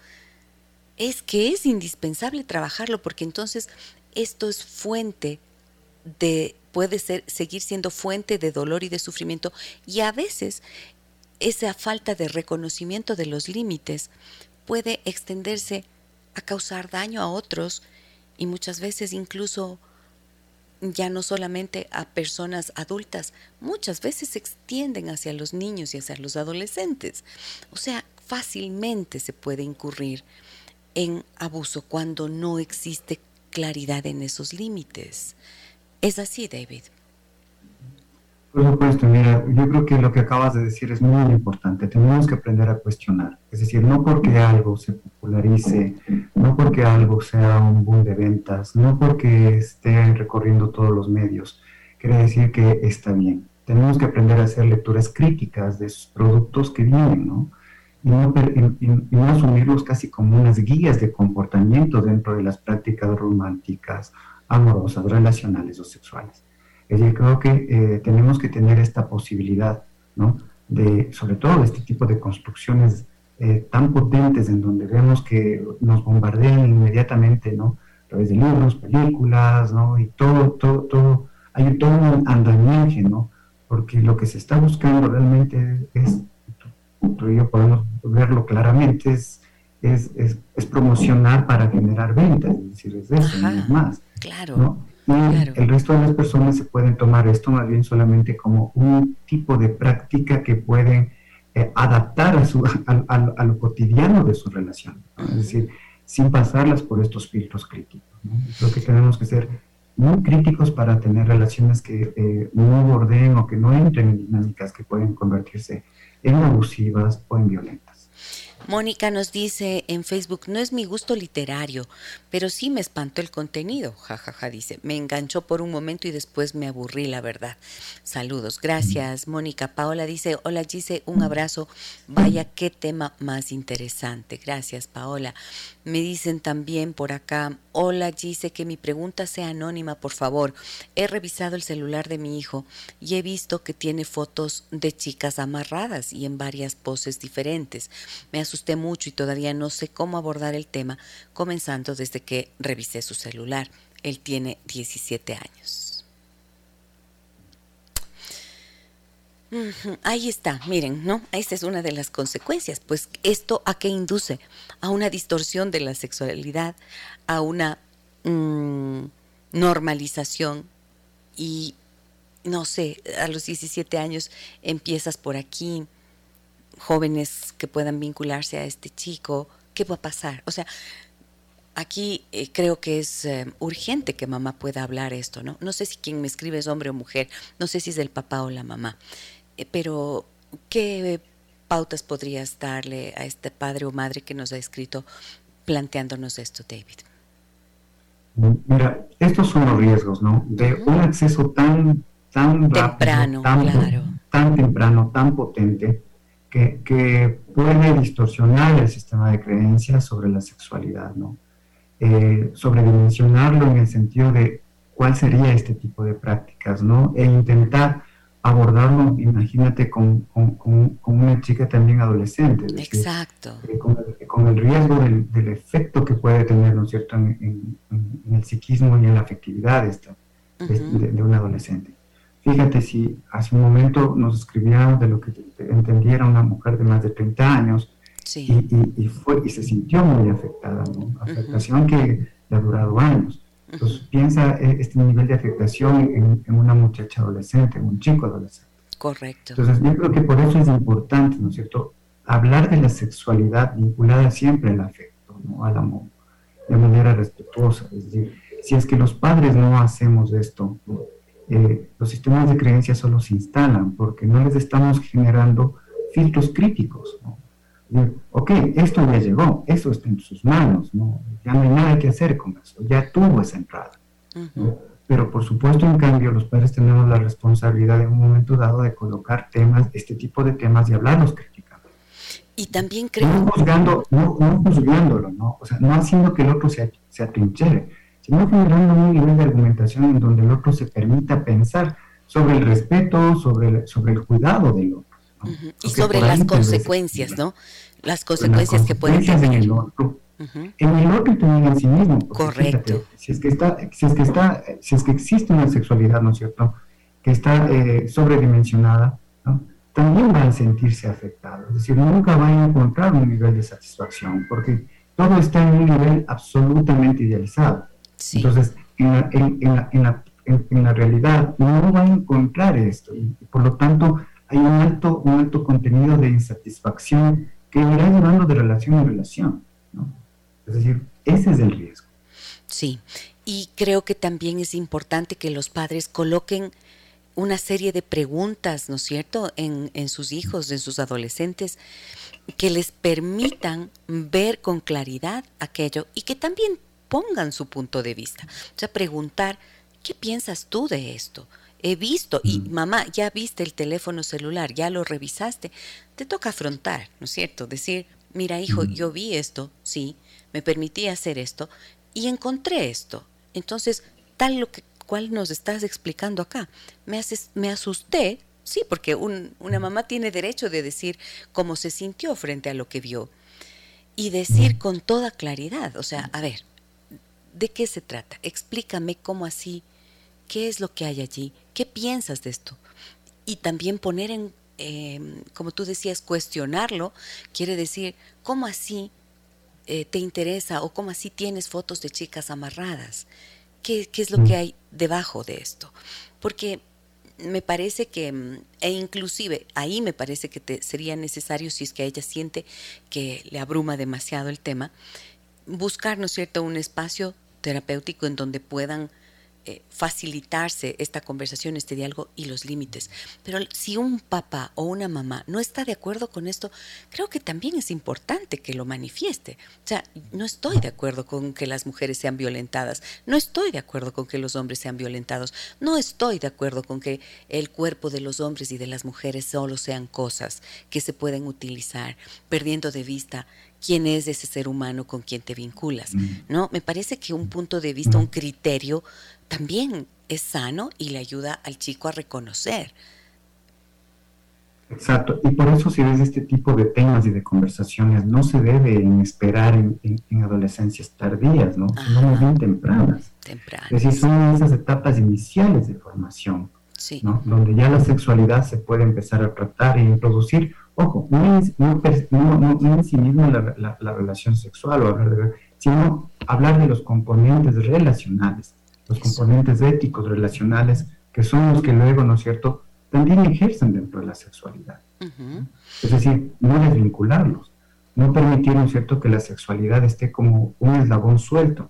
Es que es indispensable trabajarlo porque entonces esto es fuente de, puede ser, seguir siendo fuente de dolor y de sufrimiento y a veces esa falta de reconocimiento de los límites puede extenderse a causar daño a otros y muchas veces incluso ya no solamente a personas adultas, muchas veces se extienden hacia los niños y hacia los adolescentes. O sea, fácilmente se puede incurrir en abuso cuando no existe claridad en esos límites. ¿Es así, David? Por supuesto, mira, yo creo que lo que acabas de decir es muy importante. Tenemos que aprender a cuestionar. Es decir, no porque algo se popularice, no porque algo sea un boom de ventas, no porque esté recorriendo todos los medios, quiere decir que está bien. Tenemos que aprender a hacer lecturas críticas de esos productos que vienen, ¿no? Y no, y no asumirlos casi como unas guías de comportamiento dentro de las prácticas románticas, amorosas, relacionales o sexuales es decir, creo que eh, tenemos que tener esta posibilidad, ¿no? De, sobre todo, este tipo de construcciones eh, tan potentes en donde vemos que nos bombardean inmediatamente, ¿no? A través de libros, películas, ¿no? Y todo, todo, todo, hay todo un andamiaje, ¿no? Porque lo que se está buscando realmente es, tú y yo podemos verlo claramente, es, es, es, promocionar para generar ventas, es decir, es eso, no es más. Claro. ¿no? el resto de las personas se pueden tomar esto más bien solamente como un tipo de práctica que pueden eh, adaptar a, su, a, lo cotidiano de su relación, es decir, sin pasarlas por estos filtros críticos. Creo que tenemos que ser muy críticos para tener relaciones que eh, no bordeen o que no entren en dinámicas que pueden convertirse en abusivas o en violentas. Mónica nos dice en Facebook, no es mi gusto literario, pero sí me espantó el contenido. Jajaja, ja, ja, dice, me enganchó por un momento y después me aburrí, la verdad. Saludos, gracias, Mónica. Paola dice, hola Gise, un abrazo. Vaya, qué tema más interesante. Gracias, Paola. Me dicen también por acá, hola Gise, que mi pregunta sea anónima, por favor. He revisado el celular de mi hijo y he visto que tiene fotos de chicas amarradas y en varias poses diferentes. Me asusté mucho y todavía no sé cómo abordar el tema, comenzando desde que revisé su celular. Él tiene 17 años. Ahí está, miren, ¿no? Esta es una de las consecuencias. Pues esto a qué induce? A una distorsión de la sexualidad, a una mm, normalización y, no sé, a los 17 años empiezas por aquí, jóvenes que puedan vincularse a este chico, ¿qué va a pasar? O sea, aquí eh, creo que es eh, urgente que mamá pueda hablar esto, ¿no? No sé si quien me escribe es hombre o mujer, no sé si es el papá o la mamá, eh, pero ¿qué pautas podrías darle a este padre o madre que nos ha escrito planteándonos esto, David? Mira, estos son los riesgos, ¿no? De un acceso tan, tan temprano, claro. tan temprano, tan potente, que, puede distorsionar el sistema de creencias sobre la sexualidad, ¿no? Eh, sobredimensionarlo en el sentido de cuál sería este tipo de prácticas, ¿no? E intentar abordarlo, imagínate, con, una chica también adolescente. Exacto. Eh, con, el, riesgo del, efecto que puede tener, ¿no es cierto?, en, el psiquismo y en la afectividad de, un adolescente. Fíjate si hace un momento nos escribíamos de lo que entendiera una mujer de más de 30 años y, fue, y se sintió muy afectada, ¿no? Afectación que le ha durado años. Entonces, piensa eh, este nivel de afectación en, una muchacha adolescente, en un chico adolescente. Correcto. Entonces, yo creo que por eso es importante, ¿no es cierto?, hablar de la sexualidad vinculada siempre al afecto, ¿no? al amor, de manera respetuosa. Es decir, si es que los padres no hacemos esto, eh, los sistemas de creencia solo se instalan porque no les estamos generando filtros críticos. ¿no? Ok, esto ya llegó, eso está en sus manos, ¿no? ya no hay nada que hacer con eso, ya tuvo esa entrada. Pero por supuesto, en cambio, los padres tenemos la responsabilidad en un momento dado de colocar temas, este tipo de temas y hablarlos críticamente. Y también creo... No juzgando, no, no juzgándolo, ¿no? O sea, no haciendo que el otro se, se atrinchere, sino generando un nivel de argumentación en donde el otro se permita pensar sobre el respeto, sobre sobre el cuidado del otro. Y sobre las consecuencias, ¿no? Las consecuencias, que pueden tener. En el otro. En el otro y también en sí mismo. Correcto. si es que está, si es que está, si es que existe una sexualidad, ¿no es cierto? Que está eh, sobredimensionada, ¿no? también va a sentirse afectado. Es decir, nunca va a encontrar un nivel de satisfacción, porque todo está en un nivel absolutamente idealizado. Entonces, en la, en, en, la, en la, realidad no va a encontrar esto, y por lo tanto hay un alto, un alto contenido de insatisfacción que irá llevando de relación en relación. ¿no? Es decir, ese es el riesgo. Sí, y creo que también es importante que los padres coloquen una serie de preguntas, ¿no es cierto?, en, en sus hijos, en sus adolescentes, que les permitan ver con claridad aquello y que también pongan su punto de vista. O sea, preguntar, ¿qué piensas tú de esto? He visto, y mamá, ya viste el teléfono celular, ya lo revisaste, te toca afrontar, ¿no es cierto? Decir, mira hijo, yo vi esto, sí, me permití hacer esto y encontré esto. Entonces, tal lo que cual nos estás explicando acá, me, haces, me asusté, sí, porque una mamá tiene derecho de decir cómo se sintió frente a lo que vio y decir con toda claridad, o sea, a ver, ¿de qué se trata? Explícame cómo así ¿Qué es lo que hay allí? ¿Qué piensas de esto? Y también poner en, em, como tú decías, cuestionarlo, quiere decir, ¿cómo así eh, te interesa o cómo así tienes fotos de chicas amarradas? ¿Qué, es lo que hay debajo de esto? Porque me parece que, mm, e inclusive ahí me parece que te sería necesario, si es que ella siente que le abruma demasiado el tema, buscar, ¿no es cierto?, un espacio terapéutico en donde puedan eh, facilitarse esta conversación, este diálogo y los límites. Pero si un papá o una mamá no está de acuerdo con esto, creo que también es importante que lo manifieste. O sea, no estoy de acuerdo con que las mujeres sean violentadas, no estoy de acuerdo con que los hombres sean violentados, no estoy de acuerdo con que el cuerpo de los hombres y de las mujeres solo sean cosas que se pueden utilizar, perdiendo de vista quién es ese ser humano con quien te vinculas. ¿no? Me parece que un punto de vista, un criterio también es sano y le ayuda al chico a reconocer. Exacto, y por eso si ves este tipo de temas y de conversaciones, no se debe esperar en, adolescencias tardías, ¿no? sino bien tempranas. Tempranas. Es decir, son esas etapas iniciales de formación, ¿no? donde ya la sexualidad se puede empezar a tratar e introducir, ojo, no, en sí mismo la, la, relación sexual, o hablar de, sino hablar de los componentes relacionales los componentes éticos, relacionales, que son los que luego, ¿no es cierto?, también ejercen dentro de la sexualidad. Es decir, no desvincularlos, no permitir, ¿no es cierto?, que la sexualidad esté como un eslabón suelto.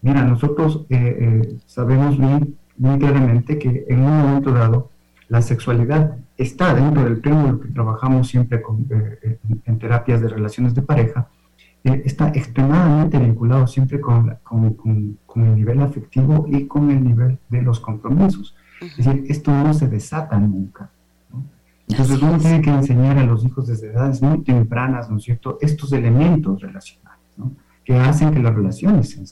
Mira, nosotros eh, eh, sabemos bien, muy claramente que en un momento dado la sexualidad está dentro del lo que trabajamos siempre con, eh, en terapias de relaciones de pareja, eh, está extremadamente vinculado siempre con, con, el nivel afectivo y con el nivel de los compromisos. Es decir, esto no se desata nunca. Entonces uno tiene que enseñar a los hijos desde edades muy tempranas, ¿no es cierto?, estos elementos relacionales, ¿no? que hacen que las relaciones sean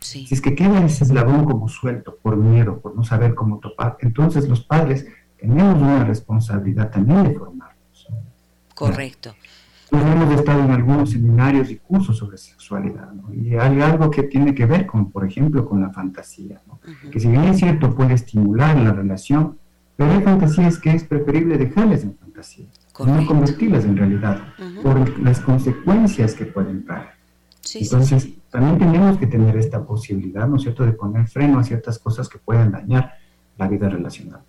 Si es que queda ese eslabón como suelto por miedo, por no saber cómo topar, entonces los padres tenemos una responsabilidad también de formarnos. Correcto. Hemos estado en algunos seminarios y cursos sobre sexualidad, ¿no? y hay algo que tiene que ver con, por ejemplo, con la fantasía, ¿no? que si bien es cierto puede estimular la relación, pero hay fantasías que es preferible dejarles en fantasía, no convertirlas en realidad, por las consecuencias que pueden traer. Entonces, también tenemos que tener esta posibilidad, ¿no es cierto?, de poner freno a ciertas cosas que pueden dañar la vida relacional.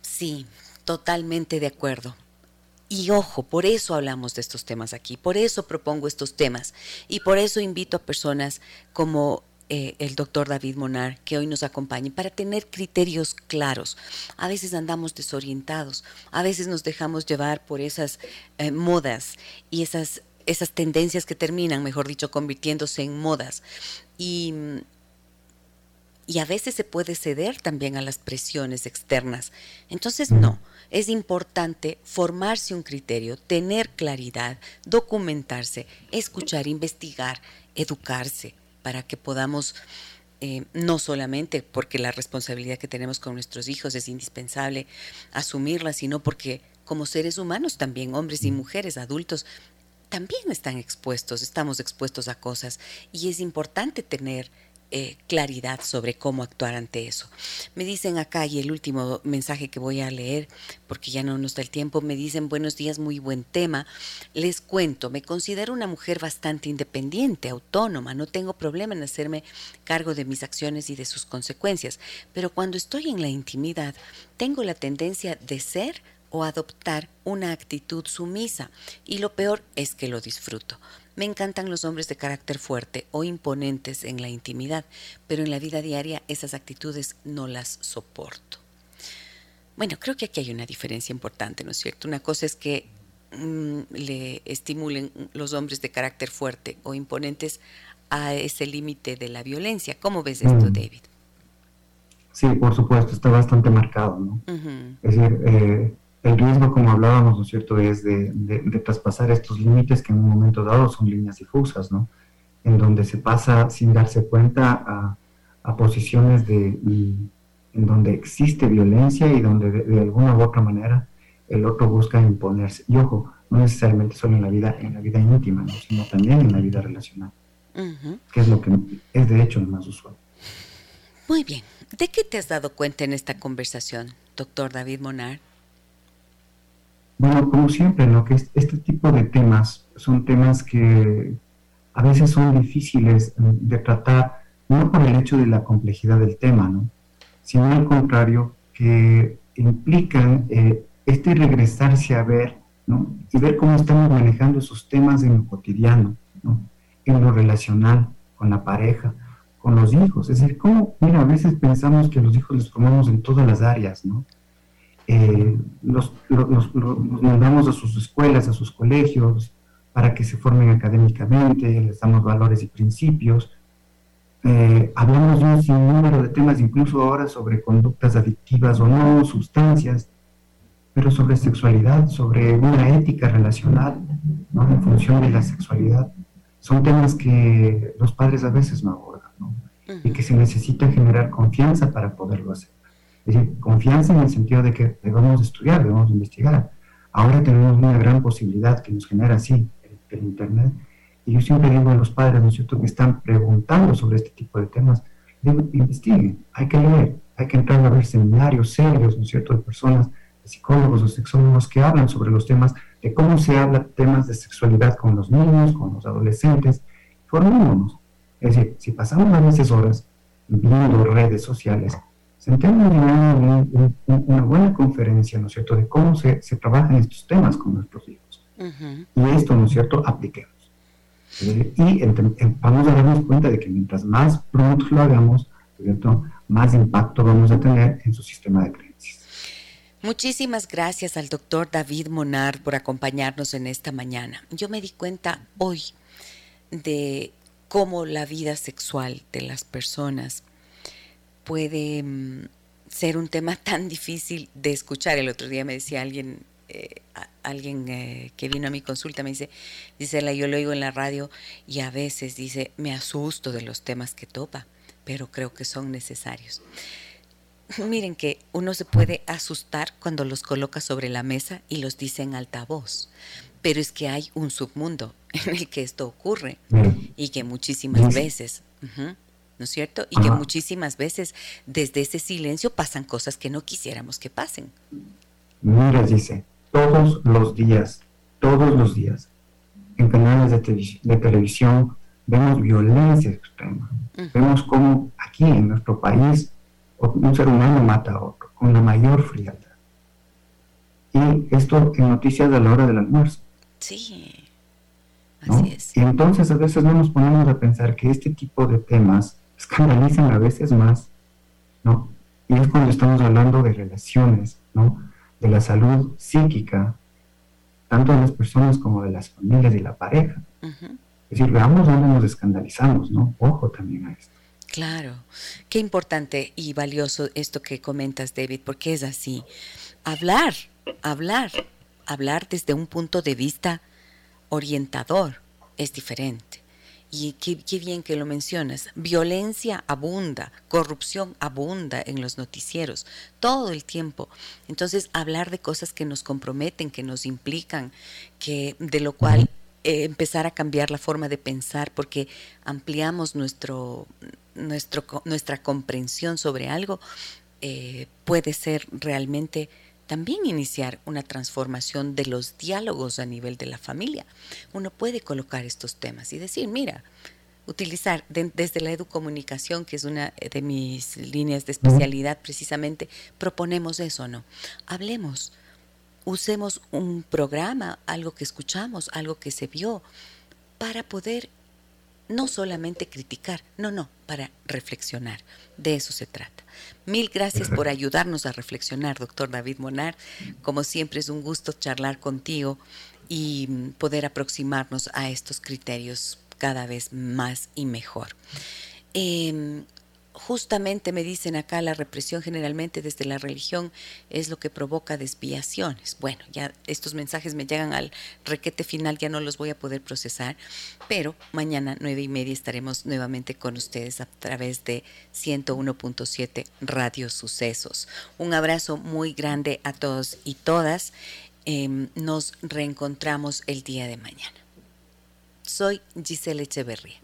Sí, totalmente de acuerdo. Y ojo, por eso hablamos de estos temas aquí, por eso propongo estos temas y por eso invito a personas como eh, el doctor David Monar que hoy nos acompañe para tener criterios claros. A veces andamos desorientados, a veces nos dejamos llevar por esas eh, modas y esas, esas tendencias que terminan, mejor dicho, convirtiéndose en modas. Y y a veces se puede ceder también a las presiones externas. Entonces, no, es importante formarse un criterio, tener claridad, documentarse, escuchar, investigar, educarse, para que podamos, eh, no solamente porque la responsabilidad que tenemos con nuestros hijos es indispensable asumirla, sino porque como seres humanos también, hombres y mujeres, adultos, también están expuestos, estamos expuestos a cosas y es importante tener eh, claridad sobre cómo actuar ante eso. Me dicen acá, y el último mensaje que voy a leer, porque ya no nos da el tiempo, me dicen buenos días, muy buen tema. Les cuento, me considero una mujer bastante independiente, autónoma, no tengo problema en hacerme cargo de mis acciones y de sus consecuencias, pero cuando estoy en la intimidad, tengo la tendencia de ser o adoptar una actitud sumisa, y lo peor es que lo disfruto. Me encantan los hombres de carácter fuerte o imponentes en la intimidad, pero en la vida diaria esas actitudes no las soporto. Bueno, creo que aquí hay una diferencia importante, ¿no es cierto? Una cosa es que mm, le estimulen los hombres de carácter fuerte o imponentes a ese límite de la violencia. ¿Cómo ves esto, mm. David? Sí, por supuesto, está bastante marcado, ¿no? Es decir, eh, el riesgo, como hablábamos, ¿no es cierto?, es de, traspasar estos límites que en un momento dado son líneas difusas, ¿no? En donde se pasa sin darse cuenta a, posiciones de, en donde existe violencia y donde de, alguna u otra manera el otro busca imponerse. Y ojo, no necesariamente solo en la vida, en la vida íntima, sino también en la vida relacional, que es lo que es de hecho lo más usual. Muy bien. ¿De qué te has dado cuenta en esta conversación, doctor David Monar? Bueno, como siempre, lo que este tipo de temas son temas que a veces son difíciles de tratar, no por el hecho de la complejidad del tema, ¿no? sino al contrario, que implican eh, este regresarse a ver ¿no? y ver cómo estamos manejando esos temas en lo cotidiano, ¿no? en lo relacional, con la pareja, con los hijos. Es decir, cómo, mira, a veces pensamos que los hijos los formamos en todas las áreas, ¿no? Eh, los, mandamos a sus escuelas, a sus colegios, para que se formen académicamente, les damos valores y principios. Eh, hablamos de un sinnúmero de temas, incluso ahora sobre conductas adictivas o no, sustancias, pero sobre sexualidad, sobre una ética relacional, ¿no? en función de la sexualidad. Son temas que los padres a veces no abordan, ¿no? y que se necesita generar confianza para poderlo hacer. Decir, confianza en el sentido de que debemos estudiar, debemos investigar. Ahora tenemos una gran posibilidad que nos genera así el, Internet. Y yo siempre digo a los padres, ¿no es cierto?, que están preguntando sobre este tipo de temas, investiguen, hay que leer, hay que entrar a ver seminarios serios, ¿no es cierto?, de personas, de psicólogos o sexólogos que hablan sobre los temas, de cómo se habla temas de sexualidad con los niños, con los adolescentes, formémonos. Es decir, si pasamos a veces horas viendo redes sociales, sentemos en una, buena conferencia, ¿no es cierto?, de cómo se, se trabajan estos temas con nuestros hijos. Y esto, ¿no es cierto?, apliquemos. Y vamos a darnos cuenta de que mientras más pronto lo hagamos, ¿cierto?, más impacto vamos a tener en su sistema de creencias. Muchísimas gracias al doctor David Monard por acompañarnos en esta mañana. Yo me di cuenta hoy de cómo la vida sexual de las personas puede mm, ser un tema tan difícil de escuchar. El otro día me decía alguien, eh, alguien eh, que vino a mi consulta me dice, dice, yo lo oigo en la radio y a veces dice, me asusto de los temas que topa, pero creo que son necesarios. Miren que uno se puede asustar cuando los coloca sobre la mesa y los dice en alta voz, pero es que hay un submundo en el que esto ocurre y que muchísimas veces, ¿no es cierto? Y que muchísimas veces desde ese silencio pasan cosas que no quisiéramos que pasen. Mira, dice, todos los días, todos los días, en canales de, de televisión vemos violencia extrema. Vemos cómo aquí en nuestro país un ser humano mata a otro con la mayor frialdad. Y esto en noticias de la hora del almuerzo. Sí. Así es. Y entonces a veces no nos ponemos a pensar que este tipo de temas escandalizan a veces más, ¿no? Y es cuando estamos hablando de relaciones, ¿no? De la salud psíquica, tanto de las personas como de las familias y la pareja. Es decir, veamos dónde nos escandalizamos, ¿no? Ojo también a esto. Claro, qué importante y valioso esto que comentas, David, porque es así. Hablar, hablar, hablar desde un punto de vista orientador es diferente. Y qué, bien que lo mencionas. Violencia abunda, corrupción abunda en los noticieros todo el tiempo. Entonces, hablar de cosas que nos comprometen, que nos implican, que de lo cual eh, empezar a cambiar la forma de pensar, porque ampliamos nuestro, nuestra comprensión sobre algo, eh, puede ser realmente también iniciar una transformación de los diálogos a nivel de la familia. Uno puede colocar estos temas y decir, mira, utilizar desde la educomunicación, que es una de mis líneas de especialidad precisamente, proponemos eso, ¿no? Hablemos, usemos un programa, algo que escuchamos, algo que se vio, para poder no solamente criticar, no, no, para reflexionar. De eso se trata. Mil gracias por ayudarnos a reflexionar, doctor David Monar. Como siempre es un gusto charlar contigo y poder aproximarnos a estos criterios cada vez más y mejor. Em, justamente me dicen acá la represión generalmente desde la religión es lo que provoca desviaciones. Bueno, ya estos mensajes me llegan al requete final, ya no los voy a poder procesar, pero mañana nueve y media estaremos nuevamente con ustedes a través de 101.7 Radio Sucesos. Un abrazo muy grande a todos y todas. Em, nos reencontramos el día de mañana. Soy Giselle Echeverría.